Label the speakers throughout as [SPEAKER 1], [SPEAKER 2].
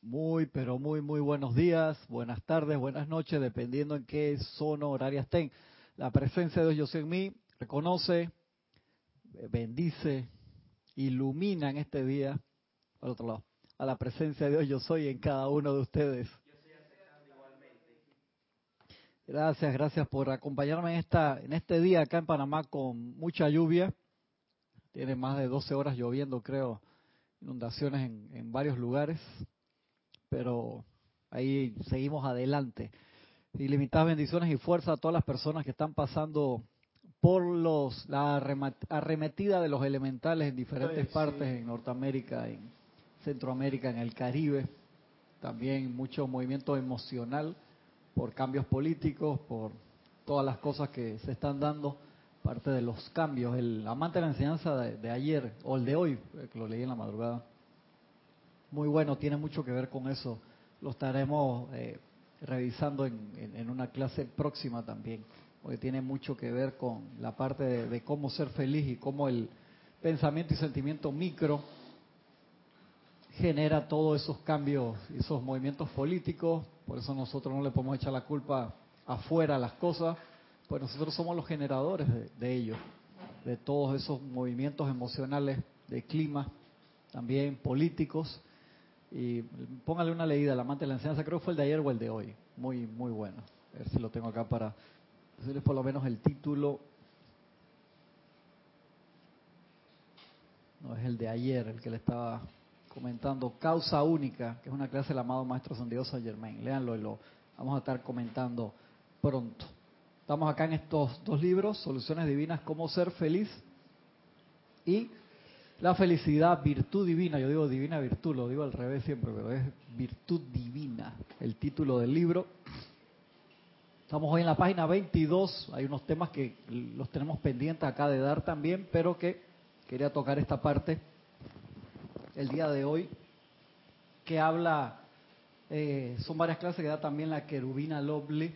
[SPEAKER 1] Muy, pero muy, muy buenos días, buenas tardes, buenas noches, dependiendo en qué zona horaria estén. La presencia de Dios yo soy en mí, reconoce, bendice, ilumina en este día, al otro lado, a la presencia de Dios yo soy en cada uno de ustedes. Gracias, gracias por acompañarme en esta en este día acá en Panamá con mucha lluvia. Tiene más de 12 horas lloviendo, creo, inundaciones en varios lugares, pero ahí seguimos adelante. Ilimitadas bendiciones y fuerza a todas las personas que están pasando por los la arremetida de los elementales en diferentes partes, en Norteamérica, en Centroamérica, en el Caribe. También mucho movimiento emocional por cambios políticos, por todas las cosas que se están dando, parte de los cambios. El amante de la enseñanza de, ayer, o el de hoy, eh, que lo leí en la madrugada, muy bueno, tiene mucho que ver con eso. Lo estaremos eh, revisando en, una clase próxima también, porque tiene mucho que ver con la parte de cómo ser feliz y cómo el pensamiento y sentimiento micro genera todos esos cambios, esos movimientos políticos, por eso nosotros no le podemos echar la culpa afuera a las cosas, pues nosotros somos los generadores de, ellos, de todos esos movimientos emocionales de clima, también políticos. Y póngale una leída, la amante de la enseñanza, creo que fue el de ayer o el de hoy, muy, muy bueno. A ver si lo tengo acá para decirles por lo menos el título. No, es el de ayer, el que le estaba comentando Causa Única, que es una clase del amado Maestro San Diego Saint Germain. Léanlo y lo vamos a estar comentando pronto. Estamos acá en estos dos libros, Soluciones Divinas, Cómo Ser Feliz y La Felicidad, Virtud Divina. Yo digo Divina Virtud, lo digo al revés siempre, pero es Virtud Divina, el título del libro. Estamos hoy en la página 22, hay unos temas que los tenemos pendientes acá de dar también, pero que quería tocar esta parte el día de hoy, que habla, eh, son varias clases que da también la querubina Lobley,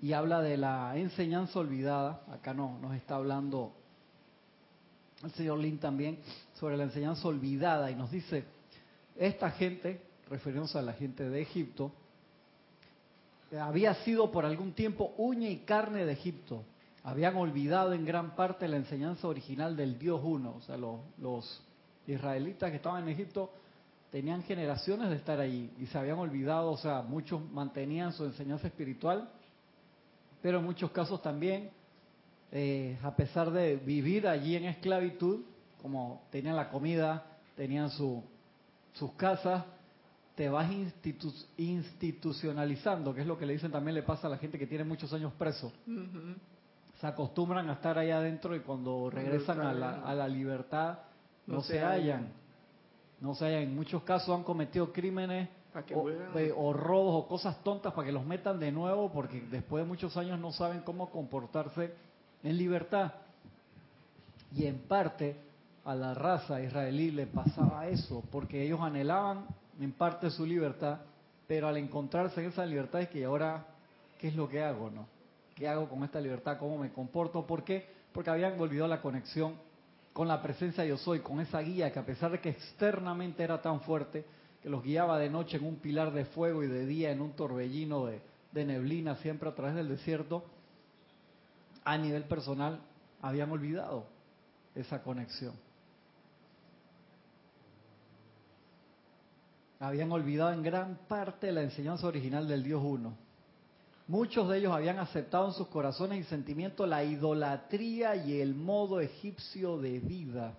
[SPEAKER 1] y habla de la enseñanza olvidada. Acá no, nos está hablando el señor Lin también sobre la enseñanza olvidada y nos dice, esta gente, refiriéndose a la gente de Egipto, había sido por algún tiempo uña y carne de Egipto. Habían olvidado en gran parte la enseñanza original del Dios uno, o sea, los, los israelitas que estaban en Egipto tenían generaciones de estar allí y se habían olvidado, o sea, muchos mantenían su enseñanza espiritual, pero en muchos casos también, eh, a pesar de vivir allí en esclavitud, como tenían la comida, tenían su, sus casas, te vas institucionalizando, que es lo que le dicen también le pasa a la gente que tiene muchos años preso. Se acostumbran a estar allá adentro y cuando regresan a la, a la libertad no, se hallan. No se hallan. En muchos casos han cometido crímenes o, robos o cosas tontas para que los metan de nuevo porque después de muchos años no saben cómo comportarse en libertad. Y en parte a la raza israelí le pasaba eso, porque ellos anhelaban en parte su libertad, pero al encontrarse en esa libertad es que ahora, ¿qué es lo que hago? no ¿Qué hago con esta libertad? ¿Cómo me comporto? ¿Por qué? Porque habían olvidado la conexión con la presencia yo soy, con esa guía que a pesar de que externamente era tan fuerte, que los guiaba de noche en un pilar de fuego y de día en un torbellino de, neblina siempre a través del desierto, a nivel personal habían olvidado esa conexión. Habían olvidado en gran parte la enseñanza original del Dios Uno. Muchos de ellos habían aceptado en sus corazones y sentimientos la idolatría y el modo egipcio de vida.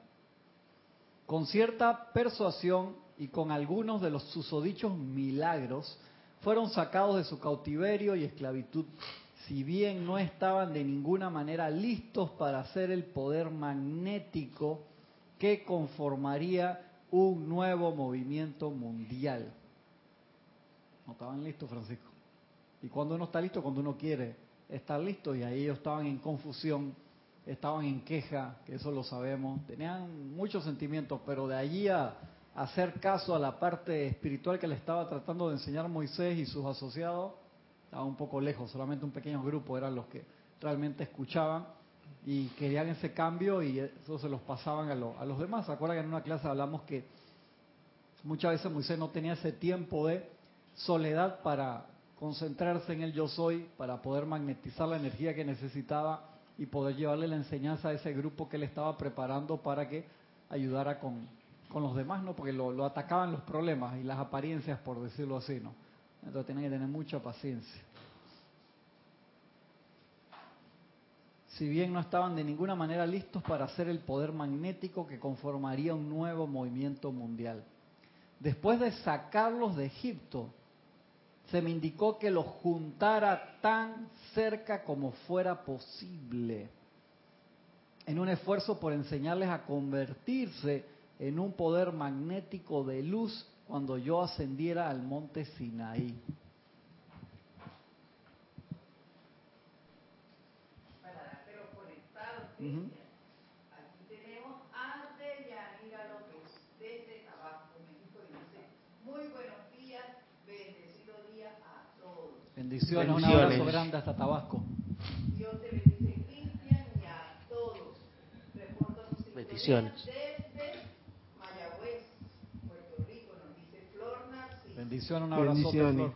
[SPEAKER 1] Con cierta persuasión y con algunos de los susodichos milagros, fueron sacados de su cautiverio y esclavitud, si bien no estaban de ninguna manera listos para hacer el poder magnético que conformaría un nuevo movimiento mundial. No estaban listos, Francisco. Y cuando uno está listo, cuando uno quiere estar listo, y ahí ellos estaban en confusión, estaban en queja, que eso lo sabemos, tenían muchos sentimientos, pero de allí a hacer caso a la parte espiritual que le estaba tratando de enseñar Moisés y sus asociados, estaba un poco lejos, solamente un pequeño grupo eran los que realmente escuchaban y querían ese cambio y eso se los pasaban a, los demás. ¿Se acuerdan que en una clase hablamos que Muchas veces Moisés no tenía ese tiempo de soledad para concentrarse en el yo soy, para poder magnetizar la energía que necesitaba y poder llevarle la enseñanza a ese grupo que él estaba preparando para que ayudara con, los demás, ¿no? Porque lo, lo, atacaban los problemas y las apariencias, por decirlo así, ¿no? Entonces tienen que tener mucha paciencia. Si bien no estaban de ninguna manera listos para hacer el poder magnético que conformaría un nuevo movimiento mundial. Después de sacarlos de Egipto, se me indicó que los juntara tan cerca como fuera posible, en un esfuerzo por enseñarles a convertirse en un poder magnético de luz cuando yo ascendiera al monte Sinaí.
[SPEAKER 2] Aquí tenemos a Deyanira López desde Tabasco, México, y dice, muy buenos días, bendecido día a todos.
[SPEAKER 1] Bendiciones, un abrazo grande hasta Tabasco.
[SPEAKER 2] Dios te bendice, Cristian, y a todos.
[SPEAKER 3] Bendiciones.
[SPEAKER 2] Desde Mayagüez, Puerto Rico, nos dice Flor
[SPEAKER 1] Bendiciones, un abrazo, Flor.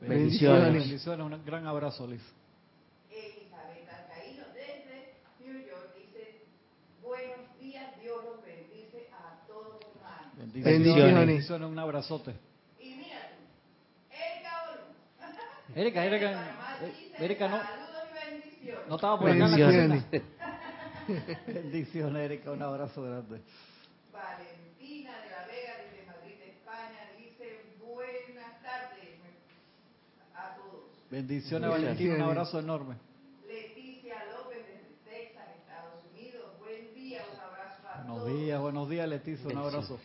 [SPEAKER 3] Bendiciones.
[SPEAKER 1] Bendiciones. Un gran abrazo, Liz.
[SPEAKER 2] Elizabeth Alcaíno desde New York dice, buenos días, Dios los bendice a todos hermanos.
[SPEAKER 1] Bendiciones. Bendiciones. Un abrazote.
[SPEAKER 2] Y mira tú, Erika Olu.
[SPEAKER 1] Erika, Erika, Erika no.
[SPEAKER 2] Saludos y bendiciones.
[SPEAKER 1] No estaba por acá en la Bendiciones, Erika. Un abrazo grande.
[SPEAKER 2] Valentina de la Vega desde Madrid, España, dice, buenas tardes.
[SPEAKER 1] Bendiciones, Valentín, un abrazo enorme.
[SPEAKER 2] Leticia López desde Texas, Estados Unidos. Buen día, un abrazo a
[SPEAKER 1] buenos todos. Buenos días, buenos días, Leticia, un abrazo.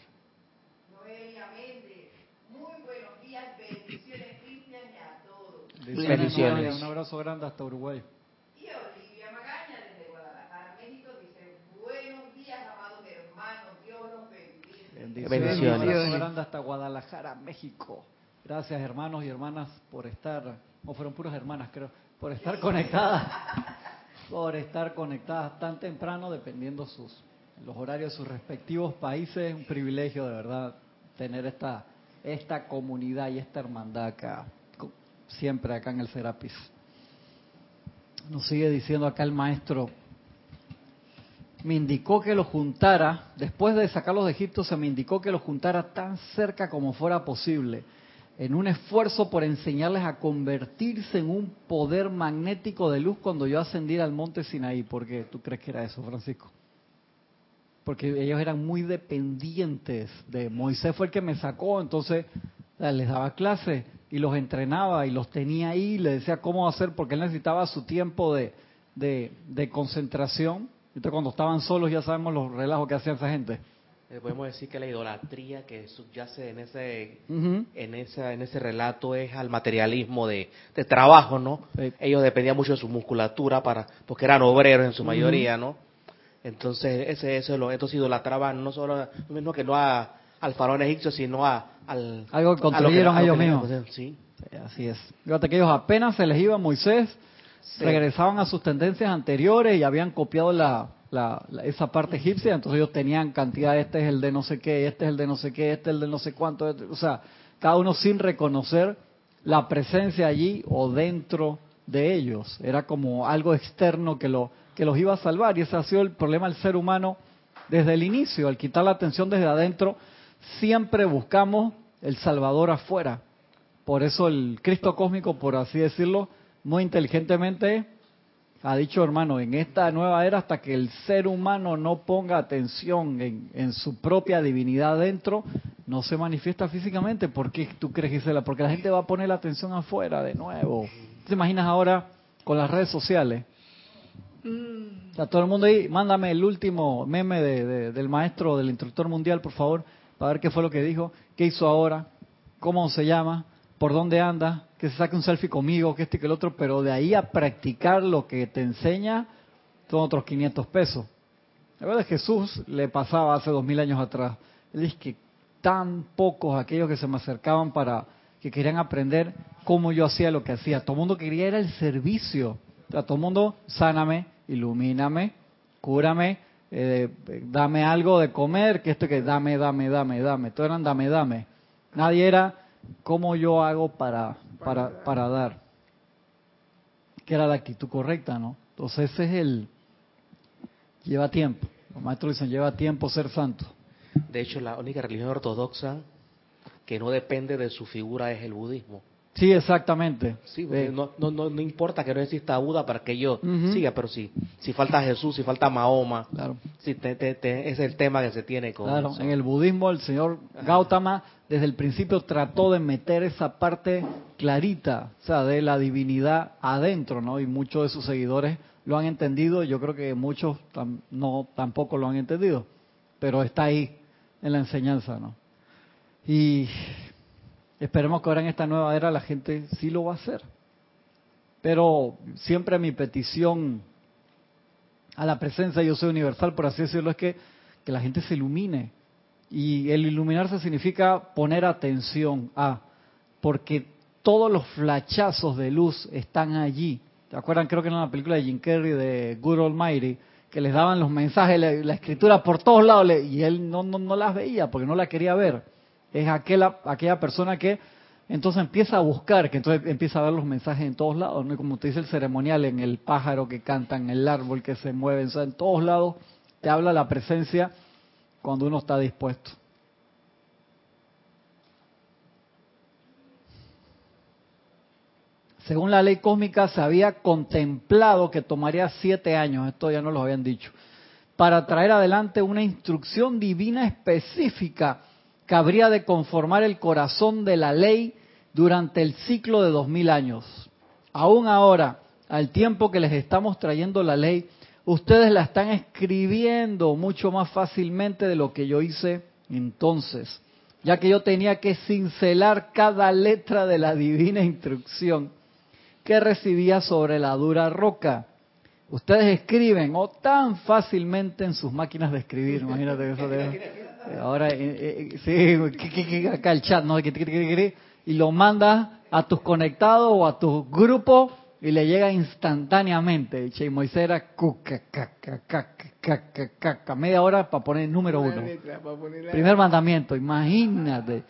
[SPEAKER 2] Noelia Méndez, muy buenos días, bendiciones, Cristian, y a todos.
[SPEAKER 1] Bendiciones. Un abrazo grande hasta Uruguay.
[SPEAKER 2] Y Olivia Magaña desde Guadalajara, México, dice, buenos días, amados hermanos, Dios los
[SPEAKER 1] Bendiciones. Grande hasta Guadalajara, México. Gracias, hermanos y hermanas, por estar o fueron puras hermanas creo, por estar conectadas, por estar conectadas tan temprano, dependiendo sus los horarios de sus respectivos países, es un privilegio de verdad tener esta esta comunidad y esta hermandad acá, siempre acá en el Serapis. Nos sigue diciendo acá el maestro, me indicó que los juntara, después de sacarlos de Egipto, se me indicó que los juntara tan cerca como fuera posible en un esfuerzo por enseñarles a convertirse en un poder magnético de luz cuando yo ascendiera al monte Sinaí. ¿Por qué tú crees que era eso, Francisco? Porque ellos eran muy dependientes de Moisés fue el que me sacó, entonces les daba clases y los entrenaba y los tenía ahí, le decía cómo hacer porque él necesitaba su tiempo de concentración. Entonces cuando estaban solos ya sabemos los relajos que hacía esa gente.
[SPEAKER 3] Eh, podemos decir que la idolatría que subyace en ese en ese en ese relato es al materialismo de, de trabajo no ellos dependían mucho de su musculatura para porque eran obreros en su mayoría no entonces ese eso lo estos idolatraban no solo mismo que no a, al faraón egipcio sino a al
[SPEAKER 1] algo que construyeron ellos mismos. sí así es. Fíjate que ellos apenas se les iba Moisés regresaban a sus tendencias anteriores y habían copiado la esa parte egipcia, entonces ellos tenían cantidad, este es el de no sé qué, este es el de no sé qué, este es el de no sé cuánto, este, o sea, cada uno sin reconocer la presencia allí o dentro de ellos, era como algo externo que, lo, que los iba a salvar y ese ha sido el problema del ser humano desde el inicio, al quitar la atención desde adentro, siempre buscamos el Salvador afuera. Por eso el Cristo cósmico, por así decirlo, muy inteligentemente ha dicho hermano, en esta nueva era hasta que el ser humano no ponga atención en, su propia divinidad dentro, no se manifiesta físicamente. ¿Por qué tú crees, Gisela? Porque la gente va a poner la atención afuera de nuevo. ¿Te imaginas ahora con las redes sociales? O sea, todo el mundo ahí, mándame el último meme del maestro, del instructor mundial, por favor, para ver qué fue lo que dijo, qué hizo ahora, cómo se llama, por dónde anda, que se saque un selfie conmigo, que este que el otro, pero de ahí a practicar lo que te enseña son otros 500 pesos. La verdad es que Jesús le pasaba hace dos mil años atrás. Él dice que tan pocos aquellos que se me acercaban para que querían aprender cómo yo hacía lo que hacía. Todo el mundo quería era el servicio. O sea, todo el mundo, sáname, ilumíname, cúrame, eh, dame algo de comer, que esto que dame, dame, dame, dame. Todos eran dame, dame. Nadie era cómo yo hago para, para, para dar. Que era la actitud correcta, ¿no? Entonces ese es el... Lleva tiempo. Los maestros dicen, lleva tiempo ser santo.
[SPEAKER 3] De hecho, la única religión ortodoxa que no depende de su figura es el budismo.
[SPEAKER 1] Sí, exactamente.
[SPEAKER 3] Sí, no, no, no, importa que no exista Buda para que yo siga, pero si, si falta Jesús, si falta Mahoma, claro. si es el tema que se tiene con
[SPEAKER 1] Claro, en el budismo el señor Gautama desde el principio trató de meter esa parte clarita, o sea, de la divinidad adentro, ¿no? Y muchos de sus seguidores lo han entendido, yo creo que muchos no tampoco lo han entendido, pero está ahí en la enseñanza, ¿no? Y Esperemos que ahora en esta nueva era la gente sí lo va a hacer. Pero siempre mi petición a la presencia yo soy universal, por así decirlo, es que, que la gente se ilumine. Y el iluminarse significa poner atención a, porque todos los flachazos de luz están allí. ¿Te acuerdan? Creo que en la película de Jim Carrey de Good Almighty, que les daban los mensajes, la, escritura por todos lados, y él no, no, no las veía porque no la quería ver es aquella, aquella persona que entonces empieza a buscar, que entonces empieza a ver los mensajes en todos lados, ¿no? como te dice el ceremonial, en el pájaro que canta, en el árbol que se mueve, en todos lados te habla la presencia cuando uno está dispuesto. Según la ley cósmica se había contemplado que tomaría siete años, esto ya no lo habían dicho, para traer adelante una instrucción divina específica que habría de conformar el corazón de la ley durante el ciclo de dos mil años. Aún ahora, al tiempo que les estamos trayendo la ley, ustedes la están escribiendo mucho más fácilmente de lo que yo hice entonces, ya que yo tenía que cincelar cada letra de la divina instrucción que recibía sobre la dura roca. Ustedes escriben o tan fácilmente en sus máquinas de escribir, imagínate eso de Ahora, eh, eh, sí, acá el chat, ¿no? Y lo manda a tus conectados o a tu grupo y le llega instantáneamente. Y Moisés era media hora para poner el número uno. Primer mandamiento, imagínate.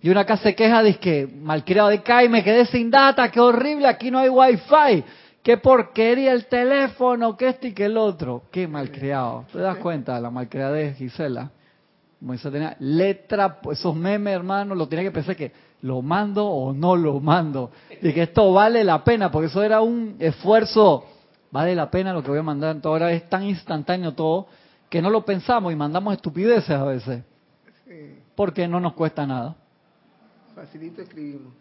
[SPEAKER 1] Y una acá se queja de que malcriado de Kai, me quedé sin data, qué horrible, aquí no hay wifi, qué porquería el teléfono, que este y que el otro. Qué malcriado. ¿Te das cuenta de la malcriada de Gisela? Moisés tenía letra, esos memes, hermano, lo tenía que pensar que lo mando o no lo mando. Y que esto vale la pena, porque eso era un esfuerzo, vale la pena lo que voy a mandar. Entonces ahora es tan instantáneo todo que no lo pensamos y mandamos estupideces a veces. Porque no nos cuesta nada.
[SPEAKER 4] Facilito escribimos.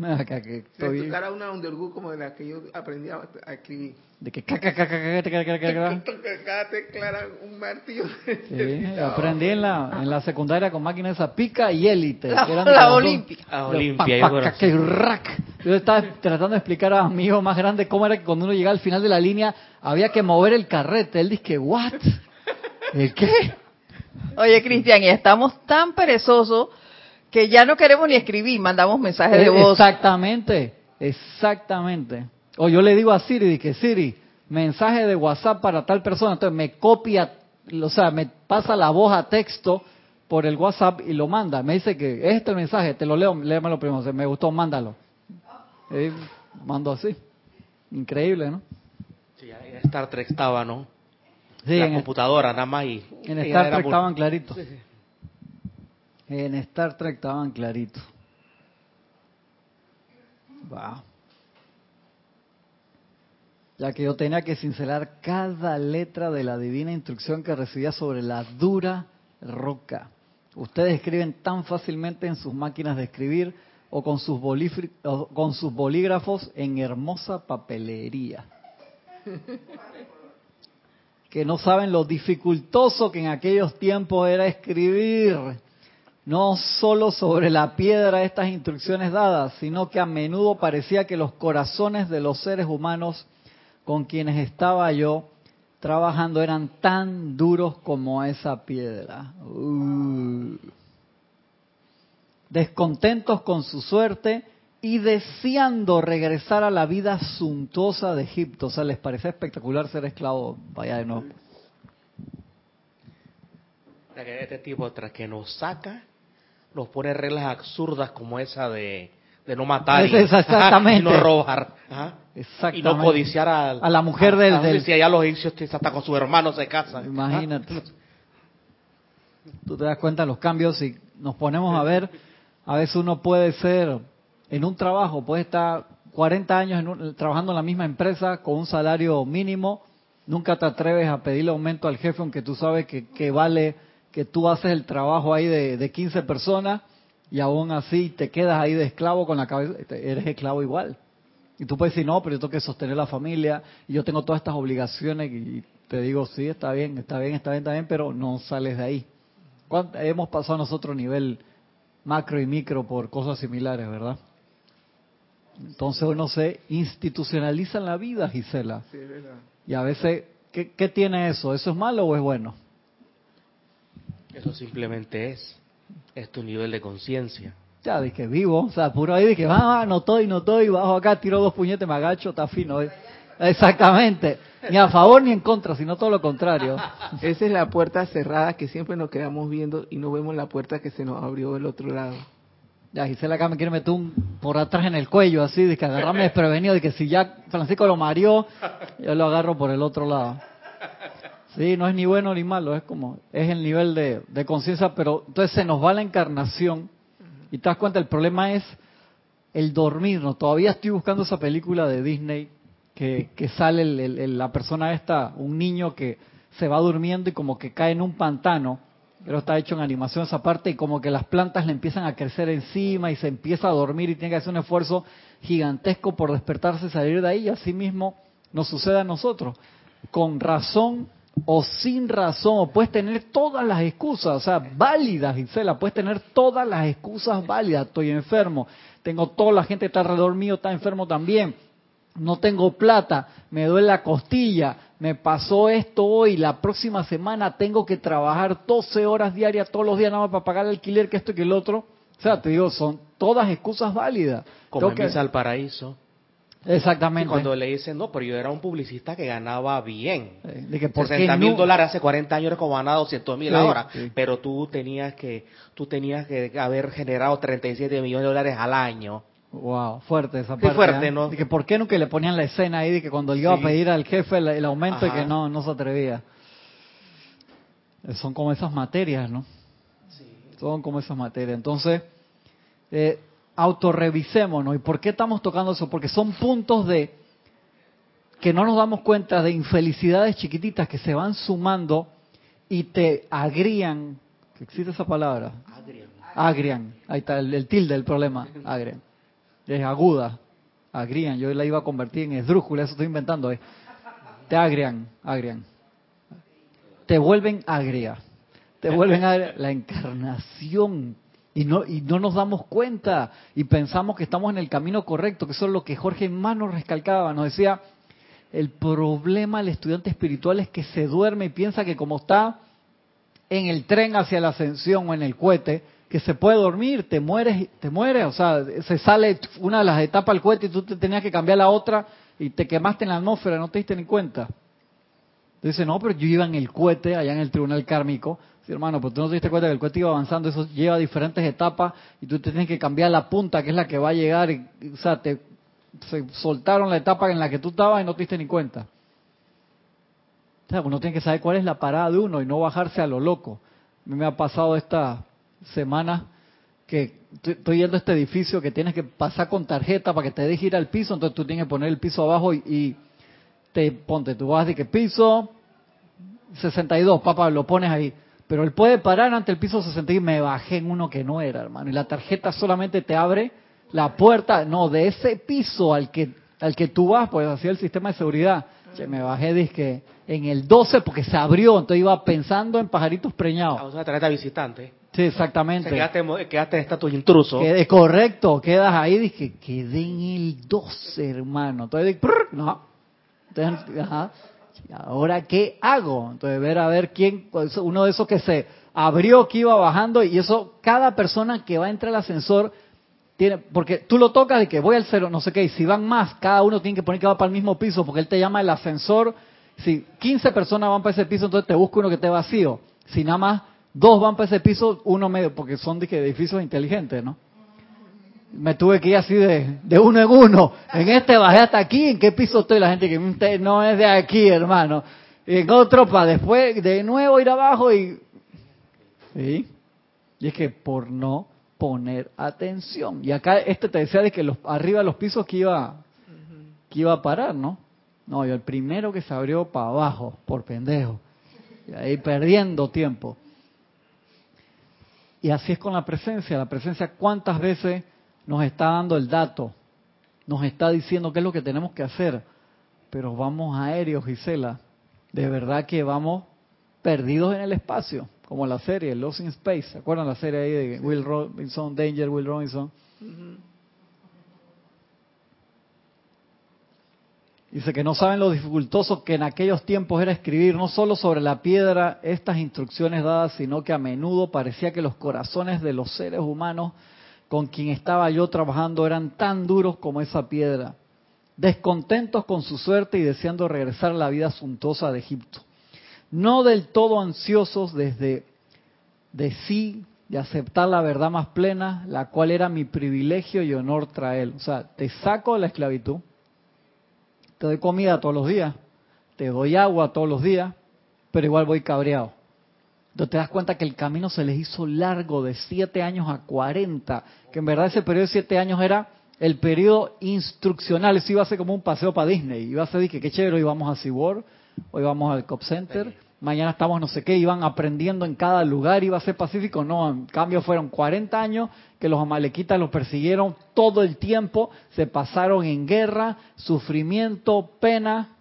[SPEAKER 1] Acá que
[SPEAKER 4] estoy... cara una undergu como de la que yo aprendí a, escribir.
[SPEAKER 1] De que caca, caca, caca, caca, caca,
[SPEAKER 4] Cada tecla un martillo.
[SPEAKER 1] Sí, aprendí en la, en la secundaria con máquinas esa pica y élite.
[SPEAKER 2] La, la olímpica.
[SPEAKER 3] La olimpia.
[SPEAKER 1] Yo estaba tratando de explicar a mi hijo más grande cómo era que cuando uno llegaba al final de la línea había que mover el carrete. Él dice que, ¿what? ¿El qué?
[SPEAKER 2] Oye, Cristian, y estamos tan perezosos que ya no queremos ni escribir, mandamos mensajes de voz.
[SPEAKER 1] Exactamente, exactamente. O yo le digo a Siri, que Siri, mensaje de WhatsApp para tal persona, entonces me copia, o sea, me pasa la voz a texto por el WhatsApp y lo manda. Me dice que este es el mensaje, te lo leo, léemelo primero, si me gustó, mándalo. Y mando así. Increíble, ¿no?
[SPEAKER 3] Sí, en Star Trek estaba, ¿no? Sí, la computadora, nada más y...
[SPEAKER 1] En Star Trek estaban claritos. Sí, sí. En Star Trek estaban claritos. Ya que yo tenía que cincelar cada letra de la divina instrucción que recibía sobre la dura roca. Ustedes escriben tan fácilmente en sus máquinas de escribir o con sus, con sus bolígrafos en hermosa papelería. que no saben lo dificultoso que en aquellos tiempos era escribir no solo sobre la piedra estas instrucciones dadas, sino que a menudo parecía que los corazones de los seres humanos con quienes estaba yo trabajando eran tan duros como esa piedra. Uh. Descontentos con su suerte, y deseando regresar a la vida suntuosa de Egipto. O sea, les parece espectacular ser esclavo. Vaya de nuevo.
[SPEAKER 3] Este tipo, tras que nos saca, nos pone reglas absurdas como esa de, no matar y,
[SPEAKER 1] exactamente.
[SPEAKER 3] no robar.
[SPEAKER 1] Y no
[SPEAKER 3] codiciar a,
[SPEAKER 1] a la mujer del... del...
[SPEAKER 3] Si allá los egipcios hasta con su hermano se casan.
[SPEAKER 1] Imagínate. Tú te das cuenta de los cambios y nos ponemos a ver, a veces uno puede ser en un trabajo, puede estar 40 años trabajando en la misma empresa con un salario mínimo, nunca te atreves a pedirle aumento al jefe aunque tú sabes que, que vale que tú haces el trabajo ahí de, de 15 personas y aún así te quedas ahí de esclavo con la cabeza, eres esclavo igual. Y tú puedes decir, no, pero yo tengo que sostener la familia y yo tengo todas estas obligaciones y te digo, sí, está bien, está bien, está bien, está bien, pero no sales de ahí. Hemos pasado nosotros a nivel macro y micro por cosas similares, ¿verdad? Entonces uno se institucionaliza en la vida, Gisela.
[SPEAKER 4] Sí, verdad.
[SPEAKER 1] Y a veces, ¿qué, ¿qué tiene eso? ¿Eso es malo o es bueno?
[SPEAKER 3] Eso simplemente es, es tu nivel de conciencia.
[SPEAKER 1] Ya, de que vivo, o sea, puro ahí, de que va, no estoy, no estoy, bajo acá, tiro dos puñetes, me agacho, está fino. ¿eh? Exactamente, ni a favor ni en contra, sino todo lo contrario.
[SPEAKER 4] Esa es la puerta cerrada que siempre nos quedamos viendo y no vemos la puerta que se nos abrió del otro lado.
[SPEAKER 1] Ya, Gisela acá me quiere meter un por atrás en el cuello, así, de que agarrarme desprevenido, de que si ya Francisco lo mareó, yo lo agarro por el otro lado. Sí, no es ni bueno ni malo, es como, es el nivel de, conciencia, pero entonces se nos va la encarnación y te das cuenta, el problema es el dormirnos. Todavía estoy buscando esa película de Disney que, sale la persona esta, un niño que se va durmiendo y como que cae en un pantano, pero está hecho en animación esa parte y como que las plantas le empiezan a crecer encima y se empieza a dormir y tiene que hacer un esfuerzo gigantesco por despertarse y salir de ahí y así mismo nos sucede a nosotros. Con razón o sin razón, o puedes tener todas las excusas, o sea, válidas, Gisela, puedes tener todas las excusas válidas. Estoy enfermo, tengo toda la gente que está alrededor mío, está enfermo también, no tengo plata, me duele la costilla, me pasó esto hoy, la próxima semana tengo que trabajar 12 horas diarias todos los días nada más para pagar el alquiler, que esto y que el otro. O sea, te digo, son todas excusas válidas.
[SPEAKER 3] Como en al paraíso.
[SPEAKER 1] Exactamente.
[SPEAKER 3] cuando le dicen, no, pero yo era un publicista que ganaba bien. Eh, de que 60 mil dólares hace 40 años como ganaba 200 mil ahora. Pero tú tenías que tú tenías que haber generado 37 millones de dólares al año.
[SPEAKER 1] Wow, fuerte esa parte.
[SPEAKER 3] fuerte,
[SPEAKER 1] ¿eh?
[SPEAKER 3] ¿no?
[SPEAKER 1] De que por qué nunca le ponían la escena ahí de que cuando iba a pedir al jefe el, aumento y que no, no se atrevía. Son como esas materias, ¿no? Sí. Son como esas materias. Entonces, eh, autorrevisémonos. ¿Y por qué estamos tocando eso? Porque son puntos de que no nos damos cuenta de infelicidades chiquititas que se van sumando y te agrían. ¿Existe esa palabra?
[SPEAKER 3] Agrian.
[SPEAKER 1] Agrian. Ahí está el, tilde del problema. Agrian. Es aguda. Agrian. Yo la iba a convertir en esdrújula. Eso estoy inventando. Eh. Te agrian. Agrian. Te vuelven agria. Te vuelven agria. La encarnación y no, y no nos damos cuenta y pensamos que estamos en el camino correcto, que eso es lo que Jorge más nos rescalcaba, nos decía, el problema del estudiante espiritual es que se duerme y piensa que como está en el tren hacia la ascensión o en el cohete, que se puede dormir, te mueres, te mueres, o sea, se sale una de las etapas del cohete y tú te tenías que cambiar la otra y te quemaste en la atmósfera, no te diste ni cuenta. Dice, no, pero yo iba en el cohete allá en el tribunal kármico hermano, pero tú no te diste cuenta que el cohete iba avanzando, eso lleva diferentes etapas y tú te tienes que cambiar la punta, que es la que va a llegar. Y, o sea, te soltaron la etapa en la que tú estabas y no te diste ni cuenta. O sea, uno tiene que saber cuál es la parada de uno y no bajarse a lo loco. A mí me ha pasado esta semana que estoy yendo a este edificio que tienes que pasar con tarjeta para que te deje ir al piso, entonces tú tienes que poner el piso abajo y, y te ponte, tú vas de que piso 62, papá, lo pones ahí pero él puede parar ante el piso 60 y me bajé en uno que no era, hermano. Y la tarjeta solamente te abre la puerta, no, de ese piso al que al que tú vas, pues hacía el sistema de seguridad. Che, me bajé dizque en el 12 porque se abrió, entonces iba pensando en pajaritos preñados.
[SPEAKER 3] Ah, una tarjeta visitante.
[SPEAKER 1] Sí, exactamente. O
[SPEAKER 3] quedaste, quedaste en estatus intruso.
[SPEAKER 1] Quedé, correcto, quedas ahí, dije, quedé en el 12, hermano. Entonces, no. Entonces, ajá. ¿Ahora qué hago? Entonces, ver a ver quién, pues, uno de esos que se abrió, que iba bajando, y eso, cada persona que va a entrar al ascensor tiene, porque tú lo tocas de que voy al cero, no sé qué, y si van más, cada uno tiene que poner que va para el mismo piso, porque él te llama el ascensor. Si 15 personas van para ese piso, entonces te busca uno que esté vacío. Si nada más dos van para ese piso, uno medio, porque son edificios inteligentes, ¿no? Me tuve que ir así de, de uno en uno. En este bajé hasta aquí, ¿en qué piso estoy? La gente que no es de aquí, hermano. En otro para después de nuevo ir abajo y... ¿Sí? Y es que por no poner atención. Y acá este te decía de que los, arriba los pisos que iba, que iba a parar, ¿no? No, yo el primero que se abrió para abajo, por pendejo. Y ahí perdiendo tiempo. Y así es con la presencia. La presencia, ¿cuántas veces nos está dando el dato? Nos está diciendo qué es lo que tenemos que hacer. Pero vamos aéreos, Gisela. De verdad que vamos perdidos en el espacio como la serie Lost in Space, ¿se acuerdan la serie ahí de Will Robinson, Danger Will Robinson? Dice que no saben lo dificultoso que en aquellos tiempos era escribir no solo sobre la piedra estas instrucciones dadas, sino que a menudo parecía que los corazones de los seres humanos con quien estaba yo trabajando eran tan duros como esa piedra, descontentos con su suerte y deseando regresar a la vida suntuosa de Egipto no del todo ansiosos desde de sí, de aceptar la verdad más plena, la cual era mi privilegio y honor traer. O sea, te saco de la esclavitud, te doy comida todos los días, te doy agua todos los días, pero igual voy cabreado. Entonces te das cuenta que el camino se les hizo largo de siete años a cuarenta, que en verdad ese periodo de siete años era el periodo instruccional, eso iba a ser como un paseo para Disney, iba a ser que qué chévere, hoy vamos a SeaWorld, hoy vamos al Cop Center, mañana estamos no sé qué, iban aprendiendo en cada lugar, iba a ser pacífico, no, en cambio fueron 40 años que los amalequitas los persiguieron todo el tiempo, se pasaron en guerra, sufrimiento, pena.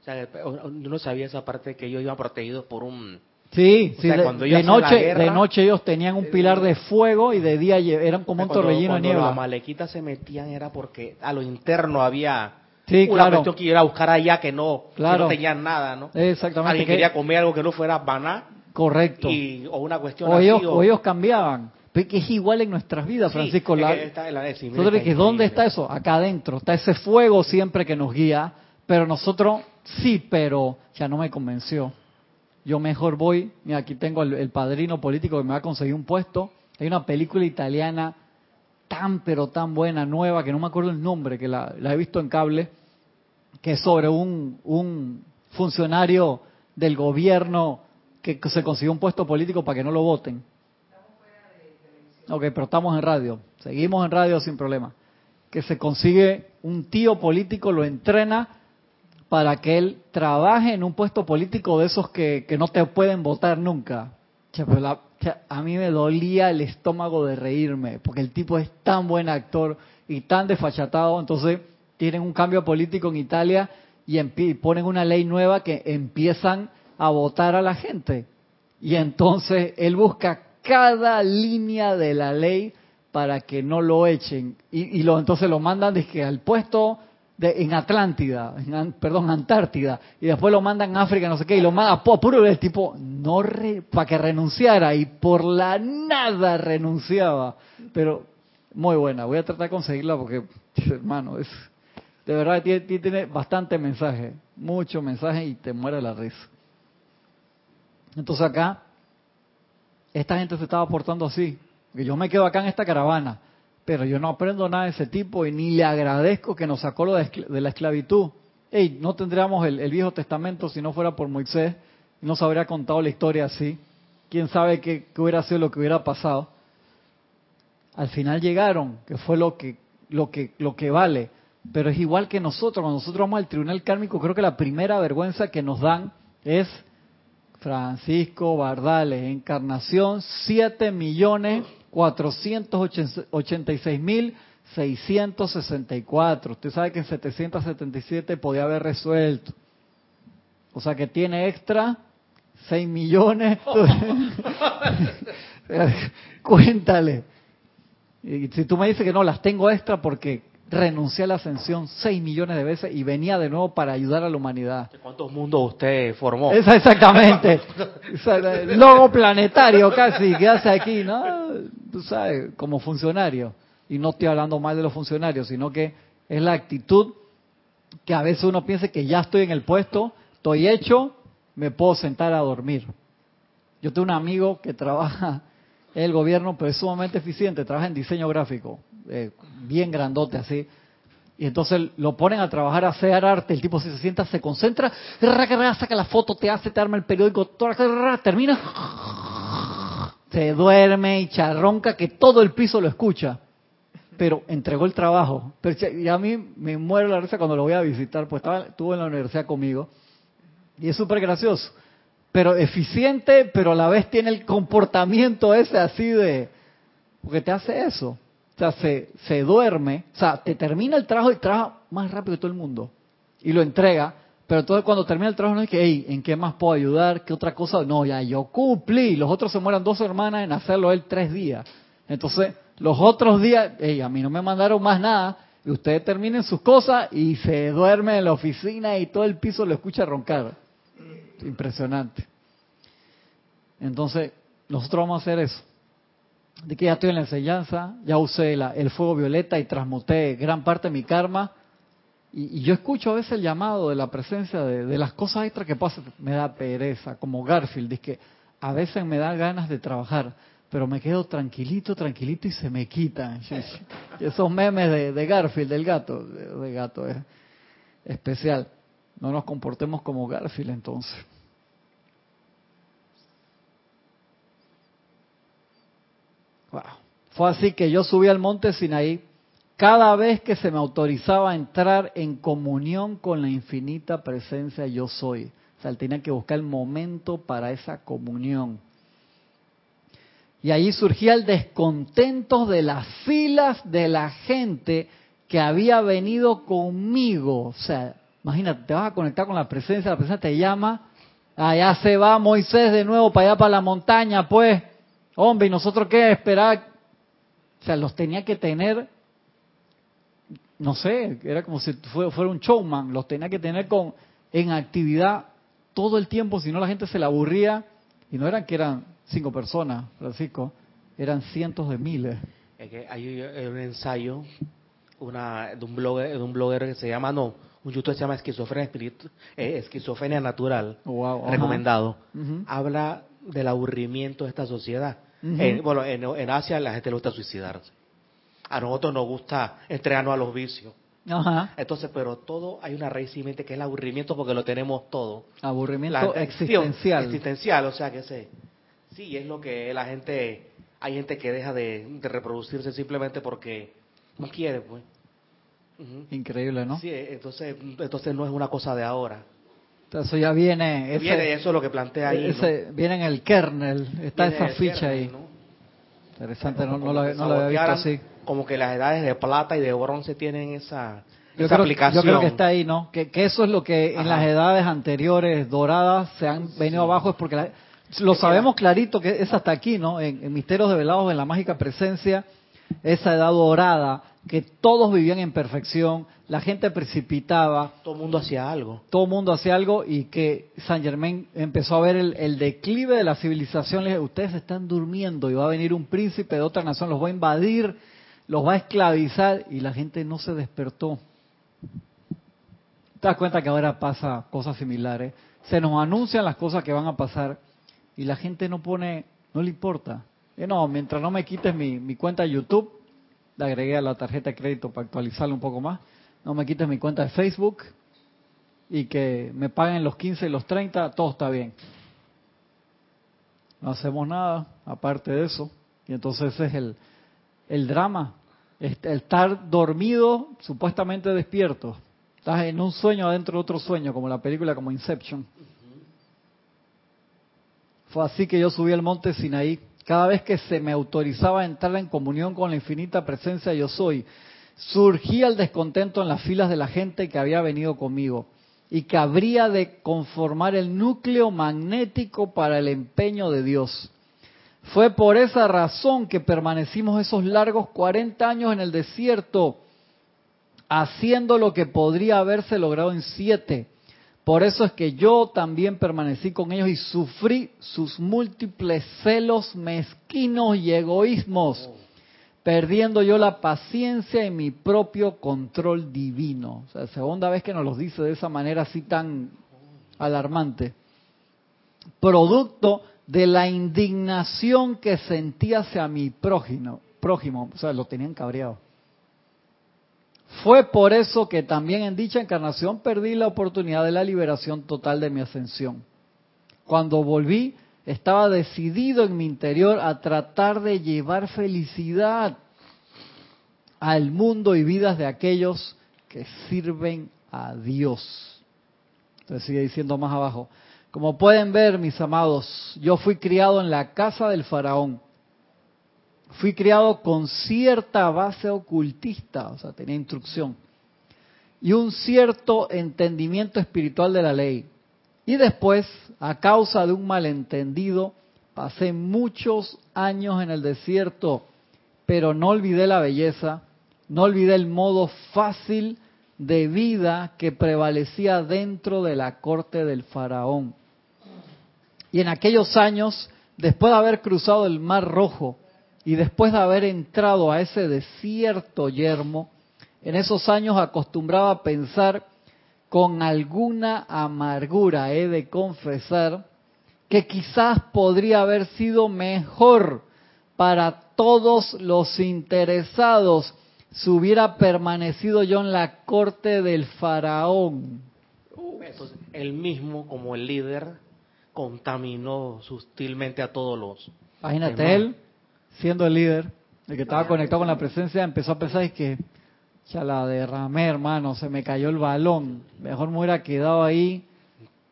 [SPEAKER 3] O sea, no sabía esa parte que ellos iban protegidos por un...
[SPEAKER 1] Sí, sí de, noche, de noche ellos tenían un pilar de fuego y de día eran como un torbellino de niebla.
[SPEAKER 3] Los amalequitas se metían era porque a lo interno había
[SPEAKER 1] Sí, una claro.
[SPEAKER 3] cuestión que ir a buscar allá que no, claro. no tenían nada, ¿no?
[SPEAKER 1] Exactamente.
[SPEAKER 3] Alguien quería comer algo que no fuera baná.
[SPEAKER 1] Correcto.
[SPEAKER 3] Y, o una cuestión
[SPEAKER 1] o así, ellos, o... ellos cambiaban. Que es igual en nuestras vidas, Francisco. la, que ¿Dónde está eso? Acá adentro. Está ese fuego siempre que nos guía. Pero nosotros, sí, pero ya no me convenció. Yo mejor voy. Mira, aquí tengo el, padrino político que me va a conseguir un puesto. Hay una película italiana tan, pero tan buena, nueva, que no me acuerdo el nombre, que la he visto en cable que es sobre un, un funcionario del gobierno que se consiguió un puesto político para que no lo voten. Ok, pero estamos en radio. Seguimos en radio sin problema. Que se consigue un tío político, lo entrena para que él trabaje en un puesto político de esos que, que no te pueden votar nunca. a mí me dolía el estómago de reírme, porque el tipo es tan buen actor y tan desfachatado. Entonces, tienen un cambio político en Italia y ponen una ley nueva que empiezan a votar a la gente. Y entonces él busca cada línea de la ley para que no lo echen. Y, lo, entonces lo mandan que al puesto de, en Atlántida, en, perdón, Antártida. Y después lo mandan a África, no sé qué, y lo manda a puro el tipo, no para que renunciara. Y por la nada renunciaba. Pero muy buena, voy a tratar de conseguirla porque, hermano, es de verdad tiene bastante mensaje, mucho mensaje y te muere la risa. Entonces acá, esta gente se estaba portando así. Que yo me quedo acá en esta caravana, pero yo no aprendo nada de ese tipo y ni le agradezco que nos sacó lo de, la esclavitud. Ey, no tendríamos el, Viejo Testamento si no fuera por Moisés, no se habría contado la historia así. Quién sabe qué, qué hubiera sido lo que hubiera pasado. Al final llegaron, que fue lo que, lo que, lo que vale. Pero es igual que nosotros, cuando nosotros vamos al tribunal kármico, creo que la primera vergüenza que nos dan es Francisco Bardales, encarnación 7 millones 486 mil 664. Usted sabe que en 777 podía haber resuelto. O sea que tiene extra 6 millones. Cuéntale. Y si tú me dices que no, las tengo extra porque renuncié a la ascensión seis millones de veces y venía de nuevo para ayudar a la humanidad.
[SPEAKER 3] ¿Cuántos mundos usted formó?
[SPEAKER 1] Esa, exactamente. Logo planetario casi, ¿qué hace aquí? ¿No? Tú sabes, como funcionario. y no estoy hablando mal de los funcionarios, sino que es la actitud que a veces uno piensa que ya estoy en el puesto, estoy hecho, me puedo sentar a dormir. Yo tengo un amigo que trabaja en el gobierno, pero es sumamente eficiente, trabaja en diseño gráfico, eh, bien grandote así. Y entonces lo ponen a trabajar a hacer arte, el tipo se sienta, se concentra, saca la foto, te hace, te arma el periódico, termina, se duerme y charronca que todo el piso lo escucha. Pero entregó el trabajo. Pero y a mí me muero la risa cuando lo voy a visitar, pues estaba, estuvo en la universidad conmigo. Y es súper gracioso. Pero eficiente, pero a la vez tiene el comportamiento ese así de... Porque te hace eso. O sea, se, se duerme, o sea, te termina el trabajo y trabaja más rápido que todo el mundo. Y lo entrega, pero entonces cuando termina el trabajo no es que, hey, ¿en qué más puedo ayudar? ¿Qué otra cosa? No, ya yo cumplí. Los otros se mueran dos hermanas en hacerlo él tres días. Entonces, los otros días, hey, a mí no me mandaron más nada. Y ustedes terminen sus cosas y se duerme en la oficina y todo el piso lo escucha roncar. Impresionante. Entonces, nosotros vamos a hacer eso de que ya estoy en la enseñanza, ya usé el fuego violeta y transmuté gran parte de mi karma. Y, yo escucho a veces el llamado de la presencia de, las cosas extras que pasan. Me da pereza, como Garfield, dice que a veces me da ganas de trabajar, pero me quedo tranquilito, tranquilito y se me quitan. Esos memes de, Garfield, del gato, de, gato es especial. No nos comportemos como Garfield entonces. Fue así que yo subí al monte Sinaí cada vez que se me autorizaba a entrar en comunión con la infinita presencia yo soy. O sea, él tenía que buscar el momento para esa comunión. Y ahí surgía el descontento de las filas de la gente que había venido conmigo. O sea, imagínate, te vas a conectar con la presencia, la presencia te llama, allá se va Moisés de nuevo para allá para la montaña, pues. Hombre, ¿y nosotros qué esperar? O sea, los tenía que tener, no sé, era como si fuera un showman, los tenía que tener con en actividad todo el tiempo, si no la gente se la aburría. Y no eran que eran cinco personas, Francisco, eran cientos de miles.
[SPEAKER 3] Es que hay un ensayo una, de, un blogger, de un blogger que se llama, no, un youtuber se llama Esquizofrenia, eh, Esquizofrenia Natural, recomendado. Habla del aburrimiento de esta sociedad bueno, en, Asia la gente le gusta suicidarse. A nosotros nos gusta entregarnos a los vicios. Entonces, pero todo hay una raíz mente que es el aburrimiento porque lo tenemos todo.
[SPEAKER 1] Aburrimiento existencial.
[SPEAKER 3] Existencial, o sea que sé. Sí, es lo que la gente, hay gente que deja de, reproducirse simplemente porque no quiere, pues.
[SPEAKER 1] Increíble, ¿no?
[SPEAKER 3] Sí, entonces, entonces no es una cosa de ahora.
[SPEAKER 1] Eso ya viene.
[SPEAKER 3] viene eso es lo que plantea ahí.
[SPEAKER 1] Viene en el kernel, está esa ficha ahí. Interesante, no, lo, había visto así.
[SPEAKER 3] Como que las edades de plata y de bronce tienen esa, esa aplicación.
[SPEAKER 1] Yo creo que está ahí, ¿no? Que, eso es lo que en las edades anteriores doradas se han venido abajo, es porque lo sabemos clarito que es hasta aquí, ¿no? En, en Misterios Develados, en la mágica presencia, esa edad dorada, que todos vivían en perfección, la gente precipitaba.
[SPEAKER 3] Todo el mundo hacía algo.
[SPEAKER 1] Todo el mundo hacía algo y que San Germain empezó a ver el, declive de la civilización. Le dije, ustedes están durmiendo y va a venir un príncipe de otra nación, los va a invadir, los va a esclavizar y la gente no se despertó. Te das cuenta que ahora pasa cosas similares. Se nos anuncian las cosas que van a pasar y la gente no pone, no le importa. Y no, mientras no me quites mi, cuenta de YouTube, le agregué a la tarjeta de crédito para actualizarla un poco más no me quites mi cuenta de Facebook y que me paguen los 15 y los 30, todo está bien. No hacemos nada aparte de eso. Y entonces ese es el drama. Estar dormido, supuestamente despierto. Estás en un sueño adentro de otro sueño, como la película como Inception. Fue así que yo subí al monte Sinaí. Cada vez que se me autorizaba a entrar en comunión con la infinita presencia yo soy, surgía el descontento en las filas de la gente que había venido conmigo y que habría de conformar el núcleo magnético para el empeño de Dios. Fue por esa razón que permanecimos esos largos 40 años en el desierto, haciendo lo que podría haberse logrado en siete. Por eso es que yo también permanecí con ellos y sufrí sus múltiples celos mezquinos y egoísmos perdiendo yo la paciencia y mi propio control divino. O sea, segunda vez que nos lo dice de esa manera así tan alarmante. Producto de la indignación que sentía hacia mi prójimo, prójimo, o sea, lo tenían cabreado. Fue por eso que también en dicha encarnación perdí la oportunidad de la liberación total de mi ascensión. Cuando volví, estaba decidido en mi interior a tratar de llevar felicidad al mundo y vidas de aquellos que sirven a Dios. Entonces sigue diciendo más abajo. Como pueden ver, mis amados, yo fui criado en la casa del faraón. Fui criado con cierta base ocultista, o sea, tenía instrucción, y un cierto entendimiento espiritual de la ley. Y después, a causa de un malentendido, pasé muchos años en el desierto, pero no olvidé la belleza, no olvidé el modo fácil de vida que prevalecía dentro de la corte del faraón. Y en aquellos años, después de haber cruzado el Mar Rojo y después de haber entrado a ese desierto yermo, en esos años acostumbraba a pensar con alguna amargura, he de confesar, que quizás podría haber sido mejor para todos los interesados si hubiera permanecido yo en la corte del faraón.
[SPEAKER 3] Él mismo, como el líder, contaminó sutilmente a todos los.
[SPEAKER 1] Imagínate, él, siendo el líder, el que estaba conectado con la presencia, empezó a pensar que ya la derramé, hermano, se me cayó el balón. Mejor me hubiera quedado ahí.